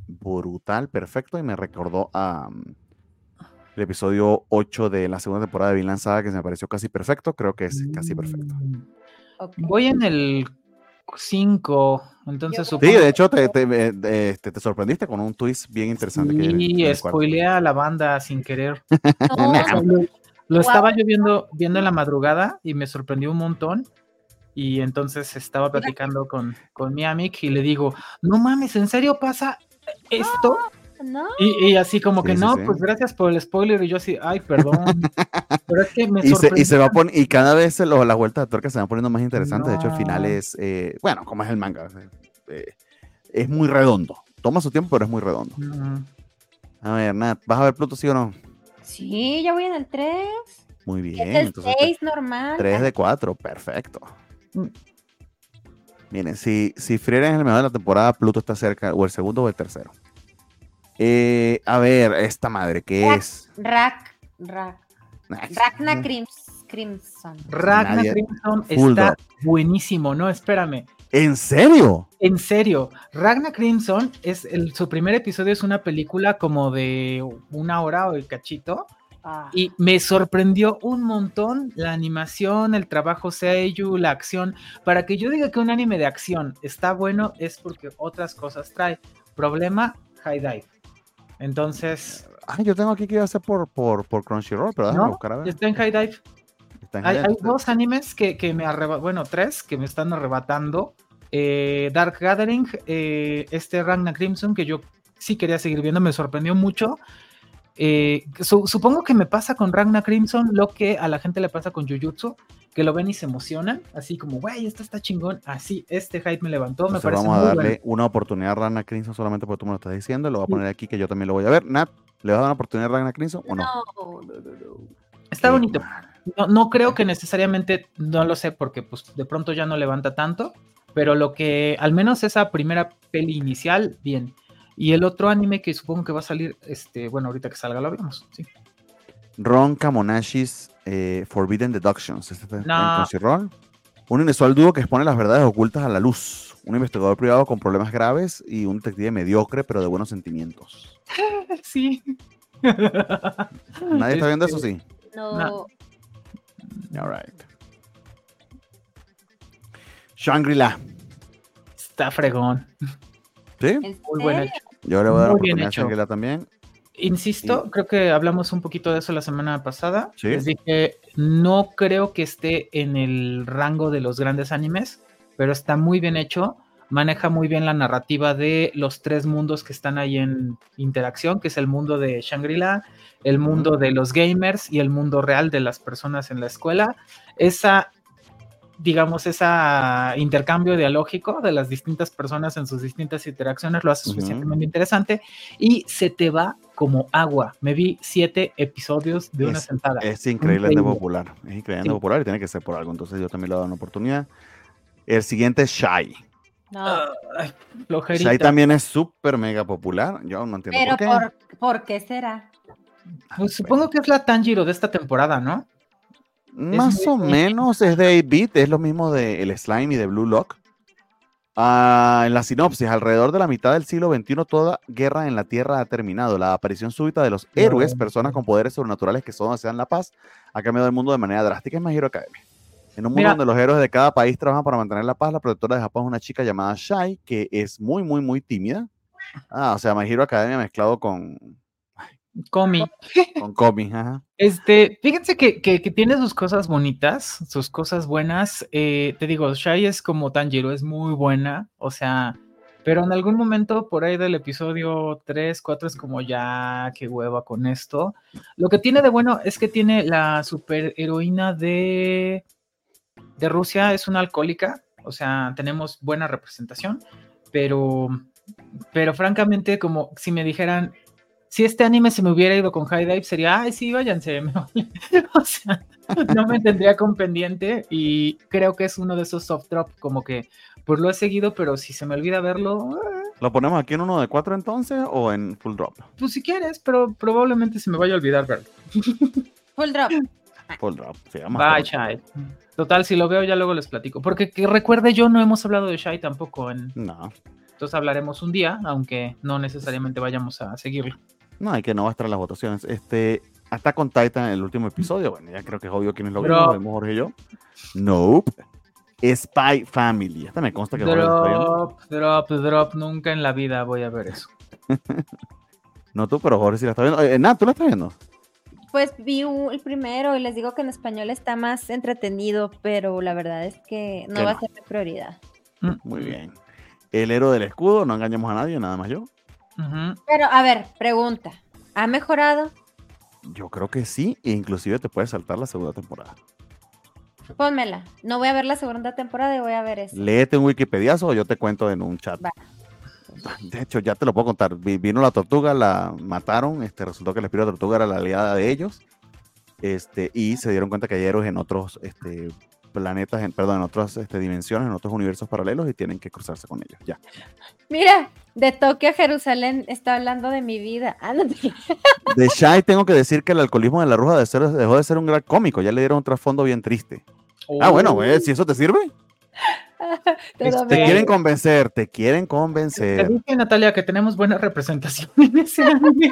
brutal, perfecto, y me recordó a mm, el episodio 8 de la segunda temporada de Vinland Saga, que se me pareció casi perfecto. Creo que es casi perfecto. Mm. Voy en el 5, entonces Yo- supongo Sí, de hecho, te, te, eh, este, te sorprendiste con un twist bien interesante. Sí, spoileé a la banda sin querer. No. Lo, estaba yo viendo, viendo en la madrugada y me sorprendió un montón. Y entonces estaba platicando con, con mi amic y le digo, no mames, ¿en serio pasa esto? no. Y, y así como que Sí, no, sí. pues gracias por el spoiler. Y yo así, ay, perdón. Pero es que me Y se, y se va a poner, y cada vez lo- las vueltas de tuerca se van poniendo más interesantes. De hecho, el final es, eh, bueno, como es el manga, eh, es muy redondo. Toma su tiempo, pero es muy redondo. A ver, Nat, ¿vas a ver Pluto sí o no? Sí, ya voy en el 3. Muy bien. es el entonces, 6 normal. 3 de 4, perfecto. Miren, si, si Frieren es el mejor de la temporada, Pluto está cerca, o el segundo o el tercero. Eh, a ver, esta madre, ¿qué Rack. es? Rack, Rack, Nice. Ragna Crims- Crimson. Ragnar Nadie- Crimson está buenísimo, no, espérame. ¿En serio? En serio, Ragnar Crimson es el, su primer episodio es una película como de una hora o el cachito Ah. y me sorprendió un montón la animación, el trabajo Seiyu, la acción. Para que yo diga que un anime de acción está bueno es porque otras cosas trae. Problema, High Dive. Entonces, Ah, yo tengo aquí que hacer por, por, por Crunchyroll, pero déjame ¿no? buscar a ver. Está en High Dive. Está en Hay, Highlight. hay dos animes que, que me arrebatan, bueno, tres que me están arrebatando. Eh, Dark Gathering, eh, este Ragnar Crimson, que yo sí quería seguir viendo, me sorprendió mucho. Eh, su- supongo que me pasa con Ragnar Crimson lo que a la gente le pasa con Jujutsu, que lo ven y se emocionan, así como, güey, esto está chingón. Así, este hype me levantó, me Entonces parece vamos a muy darle bueno. una oportunidad a Ragnar Crimson solamente porque tú me lo estás diciendo. Lo voy a poner aquí que yo también lo voy a ver. Nat, ¿le vas a dar una oportunidad a Ragnar Crimson o no? No, no, no. Está Qué bonito. No, no creo que necesariamente, no lo sé, porque pues de pronto ya no levanta tanto, pero lo que, al menos esa primera peli inicial, bien. Y el otro anime que supongo que va a salir, este, bueno, ahorita que salga lo vemos, sí. Ron Kamonashi's eh, Forbidden Deductions. Este está en No. Crunchyroll. Un inusual dúo que expone las verdades ocultas a la luz. Un investigador privado con problemas graves y un detective mediocre pero de buenos sentimientos. Sí. ¿Nadie está viendo eso? Este, Sí. No. All right. Shangri-La. Está fregón. ¿Sí? ¿En Muy buen serio? hecho. Yo le voy a dar Muy oportunidad a también. Insisto, creo que hablamos un poquito de eso la semana pasada. Sí. Les dije, no creo que esté en el rango de los grandes animes, pero está muy bien hecho. Maneja muy bien la narrativa de los tres mundos que están ahí en interacción, que es el mundo de Shangri-La, el mundo de los gamers y el mundo real de las personas en la escuela. Esa, digamos, esa intercambio dialógico de las distintas personas en sus distintas interacciones lo hace suficientemente interesante y se te va como agua. Me vi siete episodios de una sentada. Es increíblemente Increíble. popular. Es increíblemente Sí. popular y tiene que ser por algo. Entonces yo también le voy a dar una oportunidad. El siguiente es Shy. No. Ay, flojerita. Shy también es súper mega popular. Yo no entiendo Pero por qué. por, ¿por qué será? Pues supongo que es la Tanjiro de esta temporada, ¿no? Más o menos es de 8-bit, es lo mismo de el Slime y de Blue Lock. Ah, en la sinopsis, alrededor de la mitad del siglo XXI, toda guerra en la Tierra ha terminado. La aparición súbita de los héroes, personas con poderes sobrenaturales que solo desean la paz, ha cambiado el mundo de manera drástica. Es My Hero Academia. En un mundo Mira. donde los héroes de cada país trabajan para mantener la paz, la protectora de Japón es una chica llamada Shai, que es muy, muy, muy tímida. Ah, o sea, My Hero Academia mezclado con, Comi. con Komi. Ajá. Este, fíjense que, que- que tiene sus cosas bonitas, sus cosas buenas. eh, te digo, Shai es como Tanjiro, es muy buena, o sea, pero en algún momento por ahí del episodio 3, 4 es como ya, qué hueva con esto. Lo que tiene de bueno es que tiene la superheroína de, de Rusia, es una alcohólica, o sea, tenemos buena representación, pero, pero francamente, como si me dijeran, si este anime se me hubiera ido con High Dive, sería, ay, sí, váyanse, me vale". o sea, no me tendría con pendiente y creo que es uno de esos soft drop, como que, pues lo he seguido, pero si se me olvida verlo, eh, ¿Lo ponemos aquí en uno de cuatro entonces o en full drop? pues si quieres, pero probablemente se me vaya a olvidar verlo. Full drop. Paul Drop. Se llama Bye. Shai. Total, si lo veo ya luego les platico. Porque que recuerde yo, no hemos hablado de Shai tampoco. En... No, Entonces hablaremos un día, aunque no necesariamente vayamos a seguirlo. No, hay que no va a estar en las votaciones. Este, hasta con Titan el último episodio. Bueno, ya creo que es obvio quiénes lo vimos, lo vimos Jorge y yo. Nope. Spy Family. Esta me consta que Jorge lo está viendo. Drop, drop, drop. Nunca en la vida voy a ver eso. No tú, pero Jorge sí la está viendo. Eh, Nat, ¿tú la estás viendo? Pues vi el primero y les digo que en español está más entretenido, pero la verdad es que no Que va no. a ser mi prioridad. Muy bien. El héroe del escudo, no engañamos a nadie, nada más yo. Pero, a ver, pregunta. ¿Ha mejorado? Yo creo que sí, e inclusive te puedes saltar la segunda temporada. Pónmela. No voy a ver la segunda temporada y voy a ver eso. Léete un Wikipediazo o yo te cuento en un chat. Va. De hecho, ya te lo puedo contar. Vi- Vino la tortuga, la mataron. Este, resultó que el espíritu de la tortuga era la aliada de ellos. Este, y se dieron cuenta que hay héroes en otros este, planetas, en, perdón, en otras este, dimensiones, en otros universos paralelos y tienen que cruzarse con ellos. Ya. Mira, de Tokio a Jerusalén está hablando de mi vida. Ah, no te- De Shai tengo que decir que el alcoholismo de la Ruja de ser- dejó de ser un gran cómico. Ya le dieron un trasfondo bien triste. Ah, bueno, Oh. eh, si eso te sirve. Te quieren convencer, te quieren Te convencer. dije, Natalia, que tenemos buena representación en ese anime.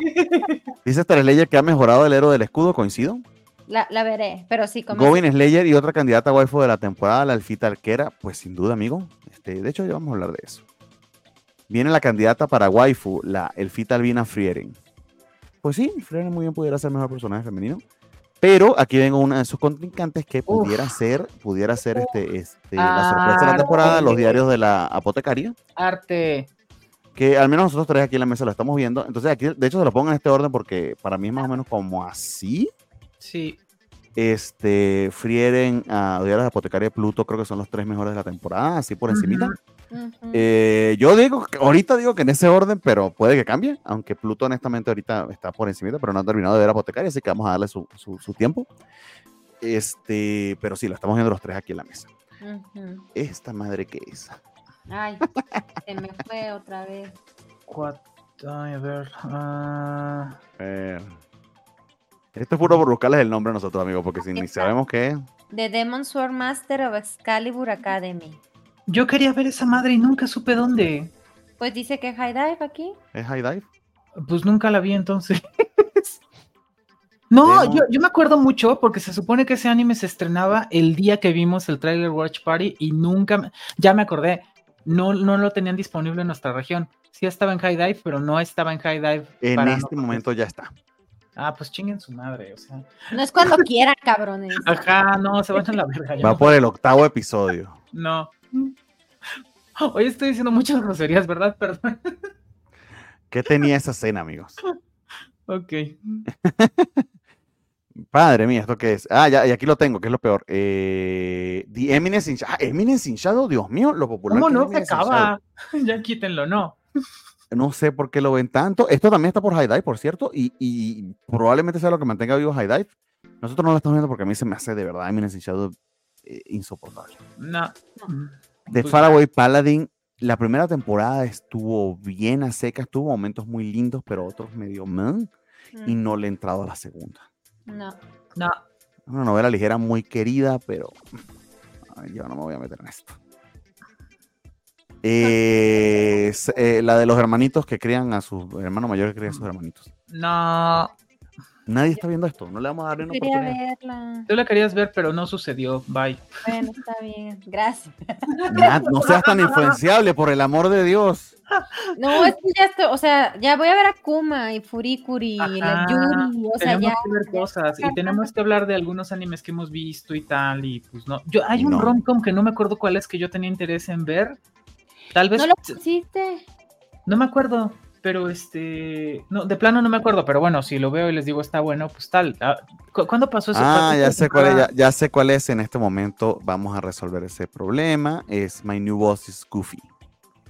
Dice Star Slayer que ha mejorado el héroe del escudo, coincido. La, la veré, pero sí, como. Govin Slayer y otra candidata waifu de la temporada, la Elfita Arquera, pues sin duda, amigo. Este, de hecho, ya vamos a hablar de eso. Viene la candidata para waifu, la Elfita Albina Frieren. Pues sí, Frieren muy bien pudiera ser mejor personaje femenino. Pero aquí vengo una de sus contrincantes que pudiera ser, pudiera ser este, este, la sorpresa de la Ah, temporada, los diarios de la apotecaria. Arte. que al menos nosotros tres aquí en la mesa lo estamos viendo. Entonces aquí, de hecho, se lo pongo en este orden porque para mí es más o menos como así. Sí. Este, Frieren, a Diarios de Apotecaria y Pluto, creo que son los tres mejores de la temporada, así por encimita. Eh, yo digo, ahorita digo que en ese orden, pero puede que cambie, aunque Pluto honestamente ahorita está por encimita, pero no ha terminado de ver Apotecaria, así que vamos a darle su, su- su tiempo. Este, pero sí, lo estamos viendo los tres aquí en la mesa. Esta madre que es. Ay, se me fue otra vez. Cuat- ay, a ver. ah, Eh, esto es puro por buscarles el nombre a nosotros, amigos, porque si ni sabemos qué es. The Demon Sword Master of Excalibur Academy. yo quería ver esa madre y nunca supe dónde. Pues dice que High Dive aquí. ¿Es High Dive? Pues nunca la vi entonces. No, yo, yo me acuerdo mucho porque se supone que ese anime se estrenaba el día que vimos el trailer Watch Party y nunca, me- ya me acordé, no, no lo tenían disponible en nuestra región. Sí estaba en High Dive, pero no estaba en High Dive. En para este nosotros. momento ya está. Ah, pues chinguen su madre, o sea. No es cuando quieran, cabrones. Ajá, no, se van a la verga. Va no- por el octavo episodio. No. Hoy estoy diciendo muchas groserías, ¿verdad? Perdón. ¿Qué tenía esa escena, amigos? Ok. Padre mío, ¿esto qué es? Ah, ya, y aquí lo tengo, que es lo peor. Eh, The Eminence in Shadow. Ah, Eminence in Shadow, Dios mío, lo popular. ¿Cómo no se acaba? Ya quítenlo, no. No sé por qué lo ven tanto. Esto también está por High Dive, por cierto, y, y probablemente sea lo que mantenga vivo High Dive. Nosotros no lo estamos viendo porque a mí se me hace de verdad Eminence in Shadow eh, insoportable. No. The Pues- Faraway Paladin, la primera temporada estuvo bien a seca, tuvo momentos muy lindos, pero otros medio man, y Mm, no le he entrado a la segunda. No. No. Una novela ligera muy querida, pero ay, yo no me voy a meter en esto. Eh, eh, la de los hermanitos que crían a sus hermanos mayores que crían a sus hermanitos. No. Nadie está viendo esto, no le vamos a dar una Quería oportunidad. verla. Tú la querías ver, pero no sucedió. Bye. Bueno, está bien. Gracias. Nat, no seas tan influenciable, por el amor de Dios. No, es que ya estoy, o sea, ya voy a ver a Kuma y Furikuri y la Yuri, o sea, tenemos ya. que ver cosas y tenemos que hablar de algunos animes que hemos visto y tal. Y pues no. Yo, hay un No. romcom que no me acuerdo cuál es que yo tenía interés en ver. Tal vez. No lo pusiste. No me acuerdo, pero este. No, de plano no me acuerdo, pero bueno, si lo veo y les digo está bueno, pues tal. Ah, ¿cu- ¿Cuándo pasó eso? Ah, ¿Pasó ya sé cuál es, ya, ya sé cuál es. En este momento vamos a resolver ese problema. Es My New Boss is Goofy.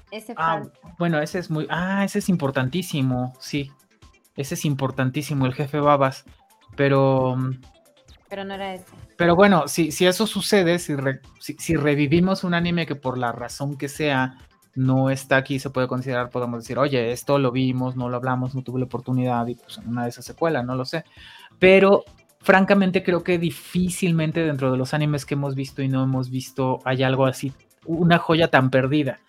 Ese Ah, bueno, ese es muy. Ah, ese es importantísimo, sí. Ese es importantísimo, el jefe Babas. Pero. mm, Pero no era ese. Pero bueno, si, si eso sucede, si, re- si, si revivimos un anime que por la razón que sea no está aquí, se puede considerar, podemos decir, oye, esto lo vimos, no lo hablamos, no tuve la oportunidad y pues en una de esas secuelas, no lo sé. Pero francamente creo que difícilmente dentro de los animes que hemos visto y no hemos visto hay algo así, una joya tan perdida.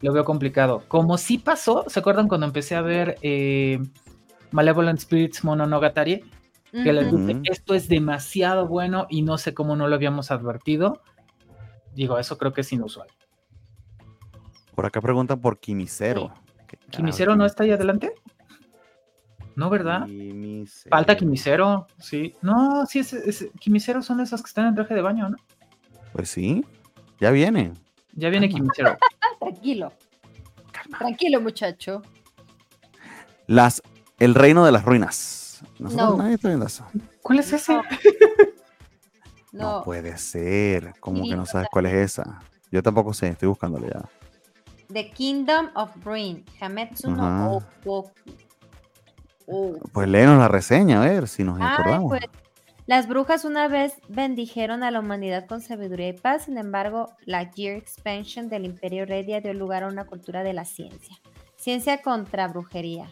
Lo veo complicado. Como sí pasó, ¿se acuerdan cuando empecé a ver eh, Malevolent Spirits Mononogatari? Que les dije, esto es demasiado bueno y no sé cómo no lo habíamos advertido. Digo, eso creo que es inusual. Por acá preguntan por Kimisero. ¿Qué carajo ¿Kimisero es no está ahí adelante? No, ¿verdad? Kimisero? Falta Kimisero, sí. No, sí, es, es- Kimisero son esos que están en traje de baño, ¿no? Pues sí, ya viene. Ya viene Calma. Kimisero. Tranquilo. Tranquilo, muchacho. Las, el reino de las ruinas. Nosotros No. nadie está viendo eso. ¿Cuál es ese? No, No. puede ser. ¿Cómo que no sabes cuál es esa? Yo tampoco sé, estoy buscándole ya. The Kingdom of Brain. Hametsu no. Oh. Pues léenos la reseña, a ver si nos Ay, acordamos. pues, las brujas una vez bendijeron a la humanidad con sabiduría y paz, sin embargo, la Gear Expansion del Imperio Redia dio lugar a una cultura de la ciencia. Ciencia contra brujería.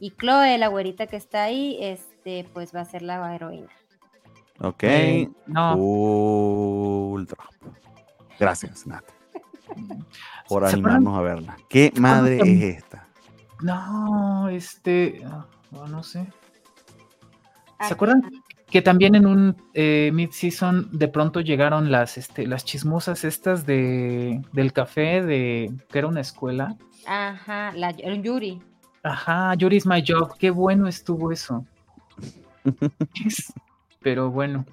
Y Chloe, la güerita que está ahí, este, pues va a ser la heroína. Ok. Eh, no. Drop. Gracias, Nat, por animarnos a verla. ¿Qué madre es esta? No, este. ah, no sé. Ah, ¿Se acuerdan que también en un eh, mid-season de pronto llegaron las, este, las chismosas estas de, del café de que era una escuela? Ajá, la el Yuri. Ajá, Yuri's My Job, qué bueno estuvo eso. Es- Pero bueno,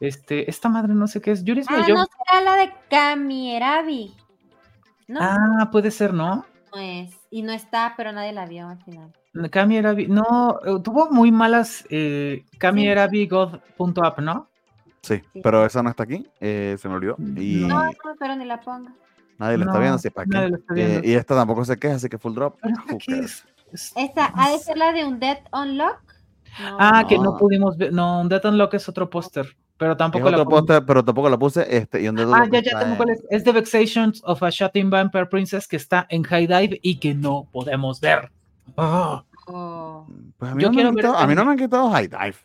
este, esta madre no sé qué es. Yuri's My Ah, Job. no será la de Kamierabi. No, Ah, puede ser, ¿no? no es. Y no está, pero nadie la vio al final. Kami era no, eh, tuvo muy malas eh, Kami Sí. era God.app, ¿no? Sí, Sí. pero esa no está aquí, eh, se me olvidó. Y No, no, pero ni la ponga. nadie la está viendo, así para nadie qué. Eh, viendo. y esta tampoco se queja, así que full drop. Es? Es- Esta ha de ser la de un Dead Unlock. No, Ah, que no No. pudimos ver. No, un Death Unlock es otro póster, pero tampoco la póster, pero tampoco la puse. Este, y donde Ah, ya, ya tengo cuál es. Es The Vexations of a Shutting Vampire Princess que está en High Dive y que no podemos ver. Ah, Oh. Pues a mí, Yo no me, quiero han quitado, ese a mí no anime. me han quitado High Dive.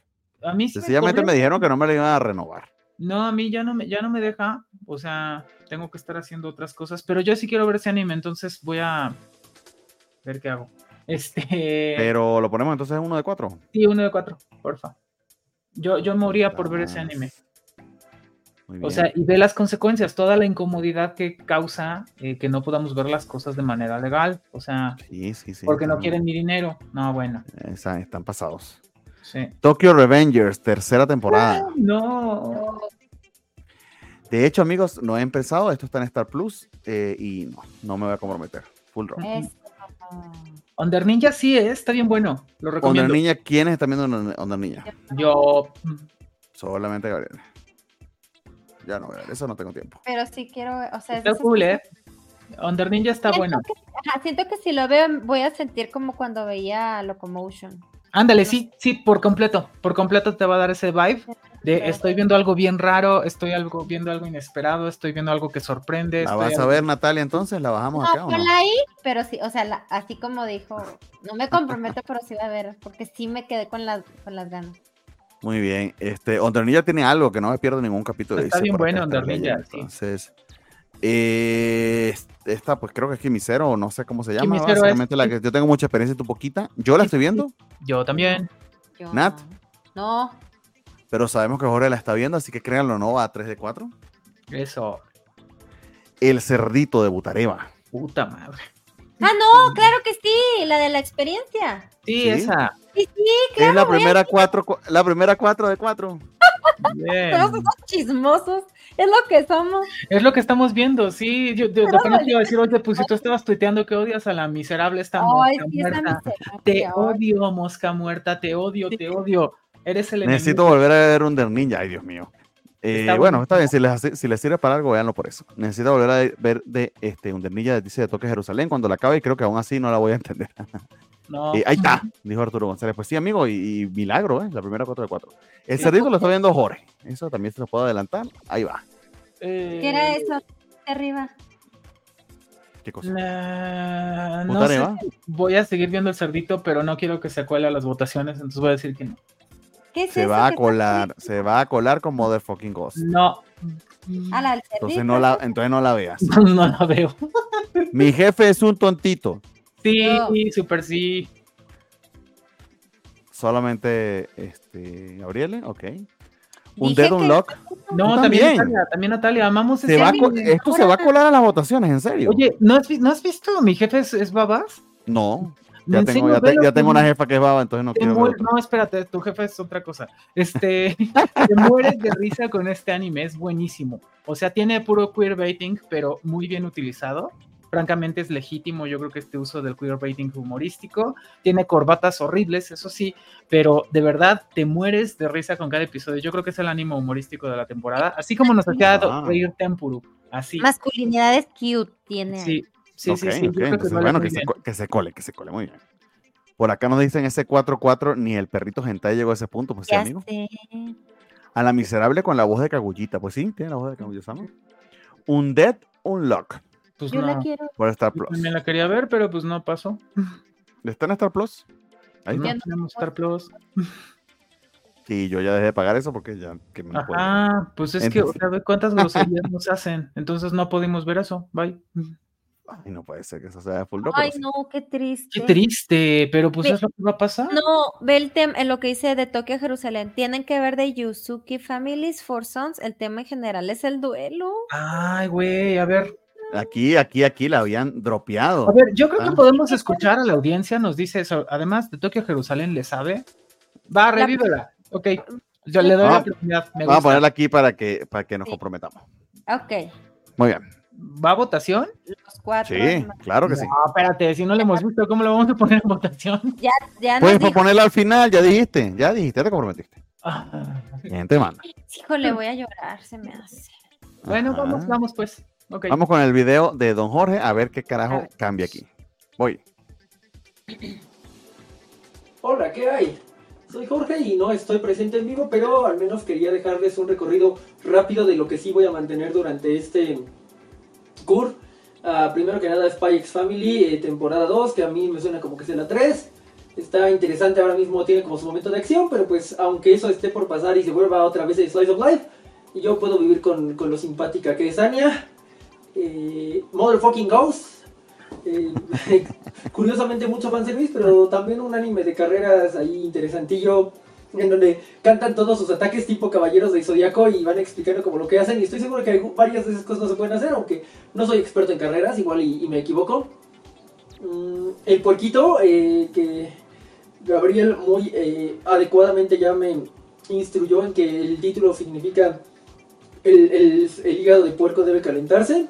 a mí sí me Sencillamente me dijeron que no me la iban a renovar. No, a mí ya no me, ya no me deja. O sea, tengo que estar haciendo otras cosas. Pero yo sí quiero ver ese anime, entonces voy a ver qué hago. Este. Pero lo ponemos entonces en uno de cuatro. Sí, uno de cuatro, porfa. Yo, yo moría por ver ese anime. Muy O sea, y ve las consecuencias, toda la incomodidad que causa eh, que no podamos ver las cosas de manera legal. O sea, sí, sí, sí. porque no quieren mi dinero. No, bueno. Están, están pasados. Sí. Tokyo Revengers, tercera temporada. No. De hecho, amigos, no he empezado. Esto está en Star Plus. eh, y no, no me voy a comprometer. Full. Es- Under Ninja sí es, está bien bueno. Lo recomiendo. Onda Niña, ¿quiénes están viendo Onda Niña? Yo. mm, Solamente Gabriel. Ya no, Gabriel, eso no tengo tiempo. Pero sí quiero, o sea, es Está cool, ¿eh? Under Ninja está Siento bueno. que- ajá, siento que si lo veo voy a sentir como cuando veía Locomotion. Ándale, sí, sí, por completo. Por completo te va a dar ese vibe de estoy viendo algo bien raro, estoy algo, viendo algo inesperado, estoy viendo algo que sorprende. ¿La vas a algo- ver, Natalia, entonces? ¿La bajamos acá No, o no? ponla ahí, pero sí, o sea, la- así como dijo, no me comprometo, pero sí va a ver, porque sí me quedé con las, con las ganas. Muy bien. Este, Under Ninja tiene algo que no me pierdo ningún capítulo. Está dice bien bueno leyendo. sí. Entonces, eh, esta, pues creo que es Kimisero, o no sé cómo se llama. Es- Básicamente la que yo tengo mucha experiencia, tú poquita. Yo la estoy viendo, Yo también. Yo Nat. No, pero sabemos que Jorge la está viendo, así que créanlo, no va a 3 de 4. Eso. El cerdito de Butareva. Puta madre. Ah, no, claro que sí, la de la experiencia. Sí, ¿Sí? esa. Sí, sí, es la primera cuatro, cu- la primera 4 de 4. Todos esos chismosos, es lo que somos. Es lo que estamos viendo, sí. Yo, yo apenas te iba a decir, oye, pues si tú estabas tuiteando que odias a la miserable esta Ay, mosca sí, esa muerta. miserable. Te odio, mosca muerta, te odio, te odio. Eres el Necesito enemigo. volver a ver Under Ninja, ay Dios mío. Eh, Está bueno, está bien, si les, si les sirve para algo, véanlo por eso. Necesito volver a ver de este Under Ninja, dice de Toque Jerusalén, cuando la acabe, y creo que aún así no la voy a entender. No. Eh, ahí está, dijo Arturo González. Pues sí, amigo, y, y milagro, ¿eh? La primera 4 de 4. El cerdito lo está viendo Jorge. Eso también se lo puedo adelantar. Ahí va. Eh, ¿Qué era eso? Arriba. ¿Qué cosa? no sé voy a seguir viendo el cerdito, pero no quiero que se cuele a las votaciones, entonces voy a decir que no. ¿Qué es Se eso va a colar, se va a colar con Mother fucking Ghost. No. A la del Entonces no la, entonces no la veas. No la veo. Mi jefe es un tontito. Sí, No. súper sí. Solamente este Gabriele, ok. Un Dije Dead que- Unlock. No, también, también. Natalia, también Natalia, amamos Se ese va co- esto se va a colar a las votaciones, en serio. Oye, ¿no has, vi- ¿no has visto? Mi jefe es, es babas. no, ya En tengo, serio, ya, te- velo, ya tengo te- una jefa que es baba, entonces no te quiero. No, espérate, tu jefe es otra cosa. Este, te mueres de risa con este anime, es buenísimo. O sea, tiene puro queerbaiting, pero muy bien utilizado. Francamente es legítimo, yo creo que este uso del queerbaiting humorístico. Tiene corbatas horribles, eso sí, pero de verdad te mueres de risa con cada episodio. Yo creo que es el ánimo humorístico de la temporada, así como nos hacía Ah. reír Tempuru. Así. Masculinidades cute tiene. Sí, sí, sí, que bueno, se, que cole, que se cole, muy bien. Por acá nos dicen ese 4-4, ni el perrito hentai llegó a ese punto, pues sí, amigo. sé. A la miserable con la voz de Kagullita, pues sí, tiene la voz de Kaguya-sama. Un Dead Unlock Pues Yo no, la quiero. por Star yo Plus. también la quería ver, pero pues no pasó. ¿Está en Star Plus? Ahí No. Ya no. tenemos Star Plus. Sí, yo ya dejé de pagar eso porque ya que me puedo. Ajá, pues es que, o sea, cuántas groserías nos hacen. Entonces no pudimos ver eso. Bye. Ay, no puede ser que eso sea full rock, Ay, sí. no, qué triste. Qué triste, pero pues Ve- es lo que va a pasar. No, ve el tema, en lo que dice de Tokio a Jerusalén. Tienen que ver de Yuzuki Families for Sons. El tema en general es el duelo. Ay, güey, a ver. Aquí, aquí, aquí la habían dropeado. A ver, yo creo Ah. que podemos escuchar a la audiencia, nos dice eso. Además de Tokio a Jerusalén, ¿le sabe? Va, revívela. Ok. Yo le doy la Ah, oportunidad. Me Vamos a ponerla aquí para que, para que nos Sí. comprometamos. Ok, Muy bien. ¿Va a votación? los cuatro. Sí, claro que sí. No, espérate, si no lo hemos visto, ¿cómo lo vamos a poner en votación? Ya nos Puedes dijo, ponerla al final, ya dijiste, ya dijiste, ya te comprometiste. Ah, Bien, te manda. híjole, voy a llorar, se me hace. Bueno, Ajá. vamos, vamos pues. Vamos con el video de Don Jorge a ver qué carajo ver. cambia aquí. Voy. Hola, ¿qué hay? Soy Jorge y no estoy presente en vivo, pero al menos quería dejarles un recorrido rápido de lo que sí voy a mantener durante este CUR. Ah, primero que nada, Spy X Family, eh, temporada 2, que a mí me suena como que es la 3. Está interesante ahora mismo, tiene como su momento de acción, pero pues aunque eso esté por pasar y se vuelva otra vez el Slice of Life, yo puedo vivir con, con lo simpática que es Anya. Eh, Motherfucking Ghost. Eh, curiosamente mucho fanservice, pero también un anime de carreras ahí interesantillo, en donde cantan todos sus ataques tipo caballeros del zodiaco y van explicando como lo que hacen. Y estoy seguro que varias de esas cosas no se pueden hacer, aunque no soy experto en carreras, igual y, me equivoco. Mm, el puerquito, eh, que Gabriel muy adecuadamente ya me instruyó en que el título significa el hígado de puerco debe calentarse.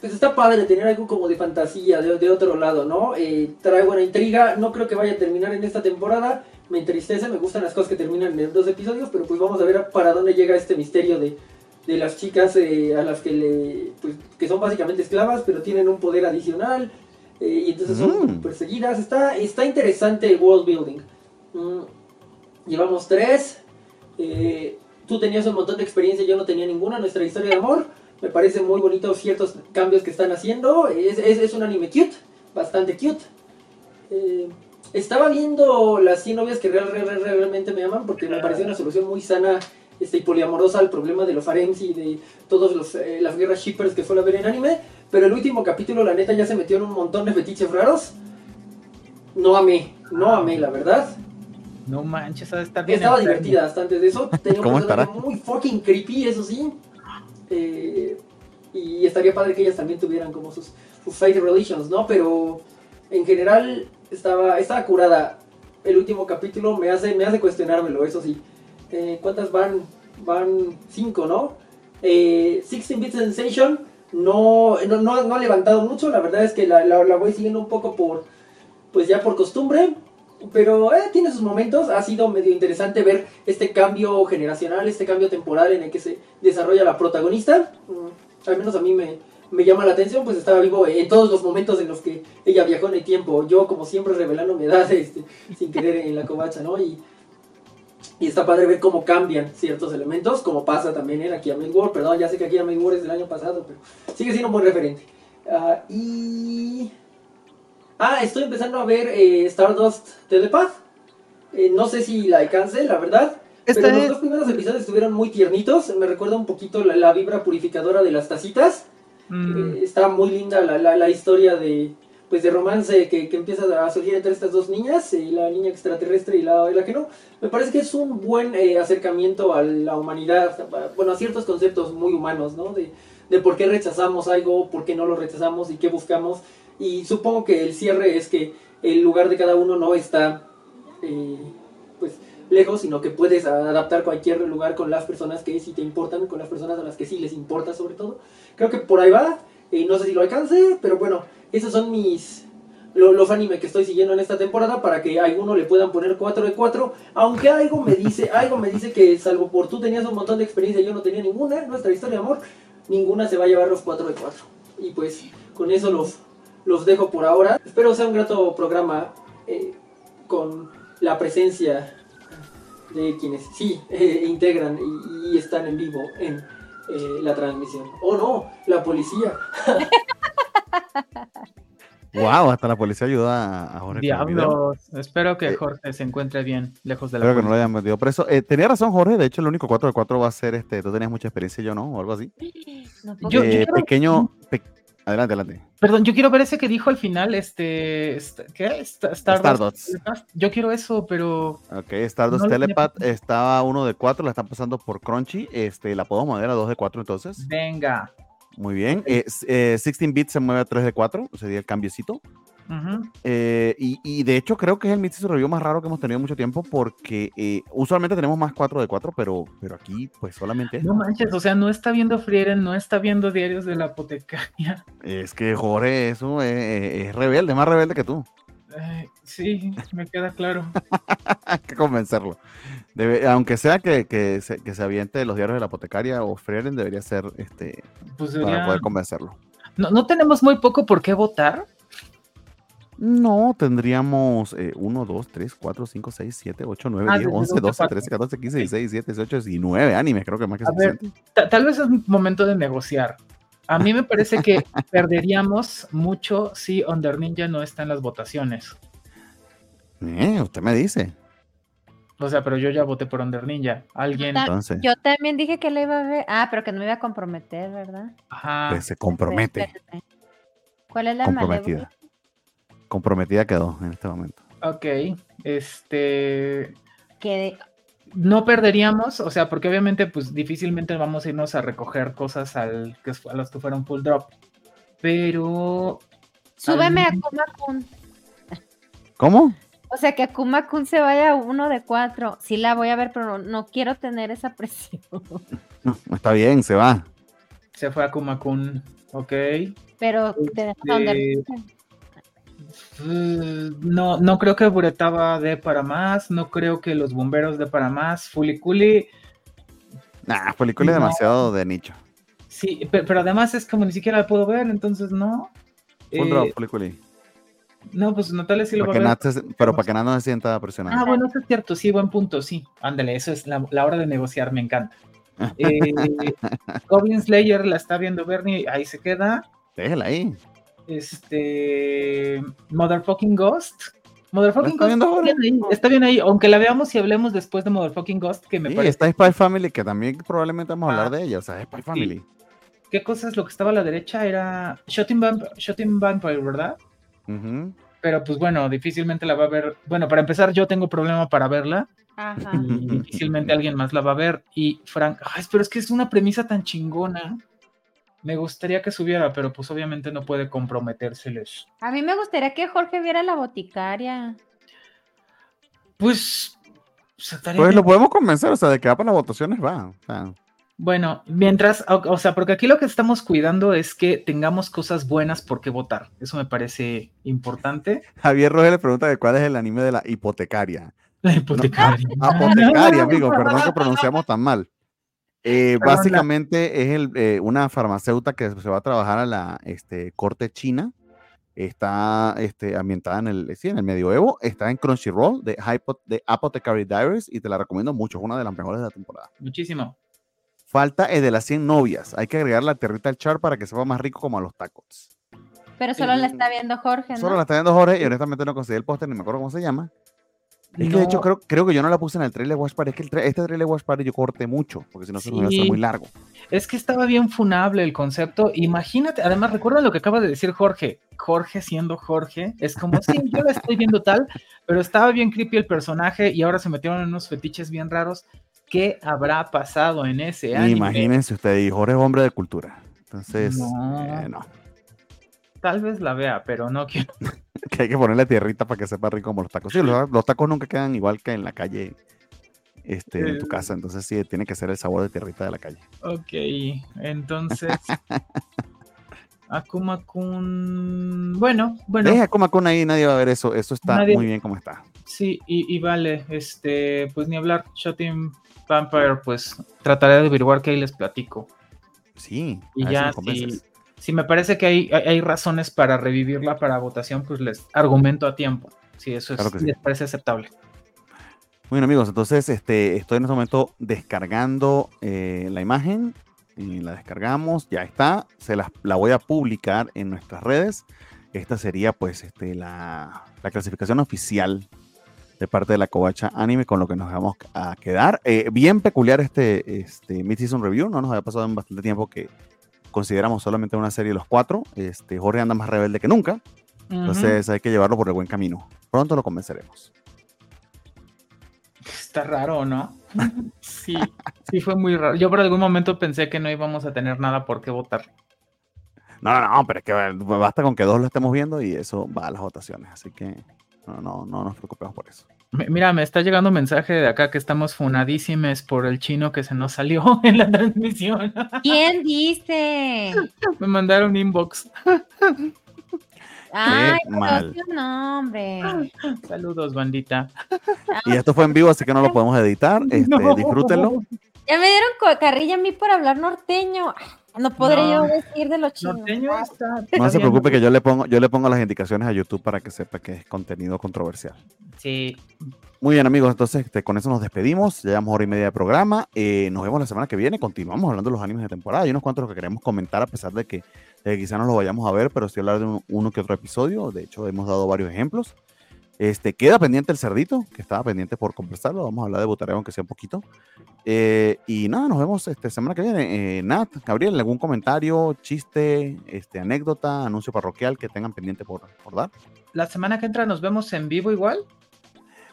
Pues está padre tener algo como de fantasía de, de otro lado, ¿no? Eh, trae buena intriga, no creo que vaya a terminar en esta temporada, me entristece, me gustan las cosas que terminan en dos episodios, pero pues vamos a ver para dónde llega este misterio de, de las chicas eh, a las que le, pues, que son básicamente esclavas, pero tienen un poder adicional, eh, y entonces son Mm. perseguidas, está, está interesante el world building. Mm, llevamos tres, eh, tú tenías un montón de experiencia, yo no tenía ninguna, nuestra historia de amor. Me parece muy bonito ciertos cambios que están haciendo. Es, es, es un anime cute, bastante cute. Eh, estaba viendo las 100 novias que real, real- real- realmente me aman porque me pareció una solución muy sana este, y poliamorosa al problema de los harems y de todas las guerras shippers que suele haber en anime. Pero el último capítulo, la neta, ya se metió en un montón de fetiches raros. No amé, no amé, la verdad. No manches, estar bien. Estaba enfermo. divertida hasta antes de eso. Tenía un ¿Cómo personaje estará? muy fucking creepy, eso sí. Eh, y estaría padre que ellas también tuvieran como sus, sus relations, ¿no? Pero en general estaba, estaba curada. El último capítulo me hace, me hace cuestionármelo, eso sí. Eh, ¿Cuántas van? Van cinco, ¿no? Eh, 16-Bit Sensation no, no, no, no ha levantado mucho. La verdad es que la, la, la voy siguiendo un poco por, pues ya por costumbre. Pero eh, tiene sus momentos, ha sido medio interesante ver este cambio generacional, este cambio temporal en el que se desarrolla la protagonista. Mm, al menos a mí me, me llama la atención, pues estaba vivo en todos los momentos en los que ella viajó en el tiempo. Yo, como siempre, revelando mi edad este, sin querer en la covacha, ¿no? Y, y está padre ver cómo cambian ciertos elementos, como pasa también en Akira Main World. Perdón, ya sé que Akira Main World es del año pasado, pero sigue siendo un buen referente. Ah, y... Ah, estoy empezando a ver eh, Stardust Telepath. Eh, no sé si la alcance, la verdad. Esta pero los es- dos primeros episodios estuvieron muy tiernitos. Me recuerda un poquito la, la vibra purificadora de las tacitas. Mm, Eh, está muy linda la, la, la historia de pues de romance que, que empieza a surgir entre estas dos niñas, eh, la niña extraterrestre y la, la que no. Me parece que es un buen eh, acercamiento a la humanidad, bueno, a ciertos conceptos muy humanos, ¿no? De, de por qué rechazamos algo, por qué no lo rechazamos y qué buscamos. Y supongo que el cierre es que el lugar de cada uno no está eh, pues lejos, sino que puedes adaptar cualquier lugar con las personas que sí te importan, con las personas a las que sí les importa sobre todo. Creo que por ahí va. eh, no sé si lo alcance, pero bueno, esos son mis lo- los anime que estoy siguiendo en esta temporada para que a alguno le puedan poner 4 de 4. Aunque algo me dice, algo me dice que salvo por tú tenías un montón de experiencia y yo no tenía ninguna, nuestra historia de amor, ninguna se va a llevar los 4 de 4. Y pues con eso los, los dejo por ahora. Espero sea un grato programa eh, con la presencia de quienes sí eh, integran y, y están en vivo en eh, la transmisión. ¡Oh no! La policía. Wow, hasta la policía ayuda a, Jorge. Diablos. Espero que Eh, Jorge se encuentre bien, lejos de la Espero que no lo policía. hayan metido preso. Eh, tenía razón, Jorge. De hecho, el único 4 de 4 va a ser este. Tú tenías mucha experiencia y yo no, o algo así. No puedo Yo- yo Eh, pequeño. pe- Adelante, adelante. Perdón, yo quiero ver ese que dijo al final, este, est- ¿qué? Sta- Stardust. Stardust. Yo quiero eso, pero Ok, Stardust No lo tenía Telepath estaba 1 de 4, la están pasando por Crunchy. Este, la podemos mover a 2 de 4 entonces. venga. Muy bien. Eh, s- eh, 16 bits se mueve a 3 de 4, sería el cambiecito. Eh, y, y de hecho creo que es el Mythic Review más raro que hemos tenido en mucho tiempo porque eh, usualmente tenemos más 4 de 4, pero, pero aquí pues solamente es. No manches, o sea, no está viendo Frieren, no está viendo diarios de la apotecaria. Es que Jorge, eso es, es- es rebelde, más rebelde que tú. Sí, me queda claro. Hay que convencerlo. Debe- aunque sea que, que, se, que se aviente los diarios de la apotecaria o Frieren, debería ser este, Pues para poder convencerlo. no, no tenemos muy poco por qué votar. No, tendríamos 1, 2, 3, 4, 5, 6, 7, 8, 9, Ah, 10, desde 11, dos a 12, cuatro. 13, 14, 15, 16, 17, 18, 19 animes, creo que más que A ver, tal vez es momento de negociar. A mí me parece que perderíamos mucho si Under Ninja no está en las votaciones. Eh, usted me dice. O sea, pero yo ya voté por Under Ninja. Alguien. Ta- Entonces, Yo también dije que la iba a ver. Ah, pero que no me iba a comprometer, ¿verdad? Ajá. pues se compromete. Espérate. ¿Cuál es la Comprometida. malévola? Comprometida quedó en este momento. Ok. Este. Que No perderíamos, o sea, porque obviamente, pues difícilmente vamos a irnos a recoger cosas al que, a los que fueron full drop. Pero. súbeme a Al- Kuma Kun. ¿Cómo? O sea, que Akuma Kun se vaya a uno de cuatro. Sí la voy a ver, pero no, no quiero tener esa presión. Está bien, se va. Se fue a Kumakun. Ok. Pero te a Este, No, no creo que Buretaba dé para más, no creo que los bomberos dé para más. Fuliculi, Nah, es No. demasiado de nicho. sí, pe- pero, además es como ni siquiera la puedo ver, entonces no. Full Eh, drop, película. no, pues Natalia sí lo va a ver. Pero para que Nat no se sienta presionado. Ah, bueno, eso es cierto, sí, buen punto, sí. Ándale, eso es la, la hora de negociar, me encanta. Eh, Goblin Slayer la está viendo Bernie, ahí se queda. Déjela ahí. Este. Motherfucking Ghost. Motherfucking está Ghost está bien, ahí, está bien ahí, aunque la veamos y hablemos después de Motherfucking Ghost, que me Sí, parece. está Spy Family, que también probablemente vamos a hablar Ah. de ella. O sea, Spy Family. ¿Qué cosa es lo que estaba a la derecha? Era Shooting, Vamp Shooting Vampire, ¿verdad? Pero pues bueno, difícilmente la va a ver. Bueno, para empezar, yo tengo problema para verla Ajá. y difícilmente alguien más la va a ver. Y Frank, ay, pero es que es una premisa tan chingona. Me gustaría que subiera, pero pues obviamente no puede comprometérseles. A mí me gustaría que Jorge viera la boticaria. Pues. pues, Pues bien. lo podemos convencer, o sea, de que va para las votaciones, va. O sea, Bueno, mientras, o, o sea, porque aquí lo que estamos cuidando es que tengamos cosas buenas por qué votar. Eso me parece importante. Javier Roger le pregunta de cuál es el anime de la hipotecaria. La hipotecaria. Apotecaria, amigo, perdón que pronunciamos tan mal. Eh, la- básicamente es el, eh, una farmacéutica que se va a trabajar a la este, corte china. Está este, ambientada en el, sí, en el medioevo. Está en Crunchyroll de, Hypo- de Apothecary Diaries y te la recomiendo mucho. Es una de las mejores de la temporada. Muchísimo. Falta el de las 100 novias. Hay que agregar la territa al char para que sepa más rico como a los tacos. Pero solo la está viendo Jorge, ¿no? Solo la está viendo Jorge y honestamente no conseguí el póster, ni me acuerdo cómo se llama. Es que de hecho creo, creo que yo no la puse en el trailer Watch Party. Es que el tra- este trailer Watch Party yo corté mucho, porque si no se me iba a hacer Sí. muy largo. Es que estaba bien funable el concepto. Imagínate, además, recuerda lo que acaba de decir Jorge. Jorge siendo Jorge, es como, sí, yo la estoy viendo tal, pero estaba bien creepy el personaje y ahora se metieron en unos fetiches bien raros. ¿Qué habrá pasado en ese anime? Imagínense ustedes, Jorge es hombre de cultura. Entonces, No. eh, no. Tal vez la vea, pero no quiero. Que hay que ponerle tierrita para que sepa rico como los tacos. Sí, los, los tacos nunca quedan igual que en la calle, este, en tu Eh. casa. Entonces sí, tiene que ser el sabor de tierrita de la calle. Ok, entonces. Akuma Kun. Bueno, bueno. Deja como con ahí, nadie va a ver eso. Eso está Nadie- muy bien como está. Sí, y, y vale, este, pues ni hablar, Shotting Vampire, pues trataré de averiguar qué ahí les platico. Sí, Y ya, si, si me parece que hay, hay, razones para revivirla para votación, pues les argumento a tiempo. Si eso es, Claro sí. les parece aceptable. Bueno amigos, entonces este, estoy en este momento descargando eh, la imagen y la descargamos, ya está, se las, la voy a publicar en nuestras redes. Esta sería pues este, la, la clasificación oficial de parte de la Covacha Anime con lo que nos vamos a quedar. Eh, bien peculiar este, este Mid-Season Review, no nos había pasado en bastante tiempo que consideramos solamente una serie de los cuatro. Este, Jorge anda más rebelde que nunca, entonces hay que llevarlo por el buen camino. Pronto lo convenceremos. Está raro, ¿no? sí, sí fue muy raro. Yo por algún momento pensé que no íbamos a tener nada por qué votar. No, no, no, pero es que basta con que dos lo estemos viendo y eso va a las votaciones. Así que no, no, no nos preocupemos por eso. Mira, me está llegando un mensaje de acá que estamos funadísimes por el chino que se nos salió en la transmisión. ¿Quién dice? me mandaron inbox. Ay, mal. pero sí, no, hombre. Saludos, bandita. Y esto fue en vivo, así que no lo podemos editar. Este, No. Disfrútenlo. Ya me dieron carrilla a mí por hablar norteño. No podré No. yo decir de los chinos. No se preocupe que yo le pongo, yo le pongo las indicaciones a YouTube para que sepa que es contenido controversial. Sí, Muy bien, amigos, entonces este, con eso nos despedimos. Ya llevamos hora y media de programa. Eh, nos vemos la semana que viene. Continuamos hablando de los animes de temporada. Hay unos cuantos que queremos comentar, a pesar de que, que quizá no los vayamos a ver, pero sí hablar de un- uno que otro episodio. De hecho, hemos dado varios ejemplos. Este, queda pendiente el cerdito, que estaba pendiente por conversarlo. Vamos a hablar de Butareo, aunque sea un poquito. Eh, y nada, nos vemos este semana que viene. Eh, Nat, Gabriel, ¿algún comentario, chiste, este, anécdota, anuncio parroquial que tengan pendiente por, por dar? la semana que entra nos vemos en vivo igual.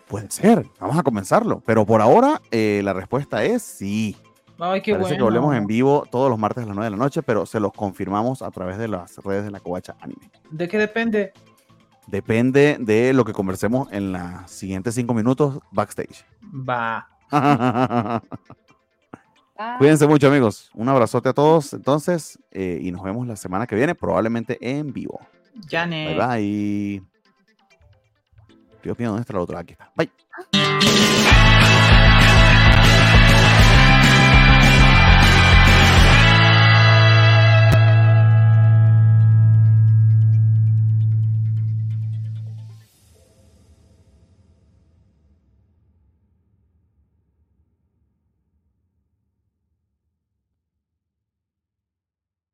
Puede ser, vamos a comenzarlo. Pero por ahora, eh, la respuesta es sí. Ay, qué Parece bueno. que volvemos en vivo todos los martes a las 9 de la noche, pero se los confirmamos a través de las redes de la Covacha Anime. ¿De qué depende? Depende de lo que conversemos en los siguientes cinco minutos backstage. Va. Cuídense mucho, amigos. Un abrazote a todos, entonces, eh, y nos vemos la semana que viene, probablemente en vivo. Jane. Bye bye. Dios mío, ¿dónde está la otra? Aquí está. Bye.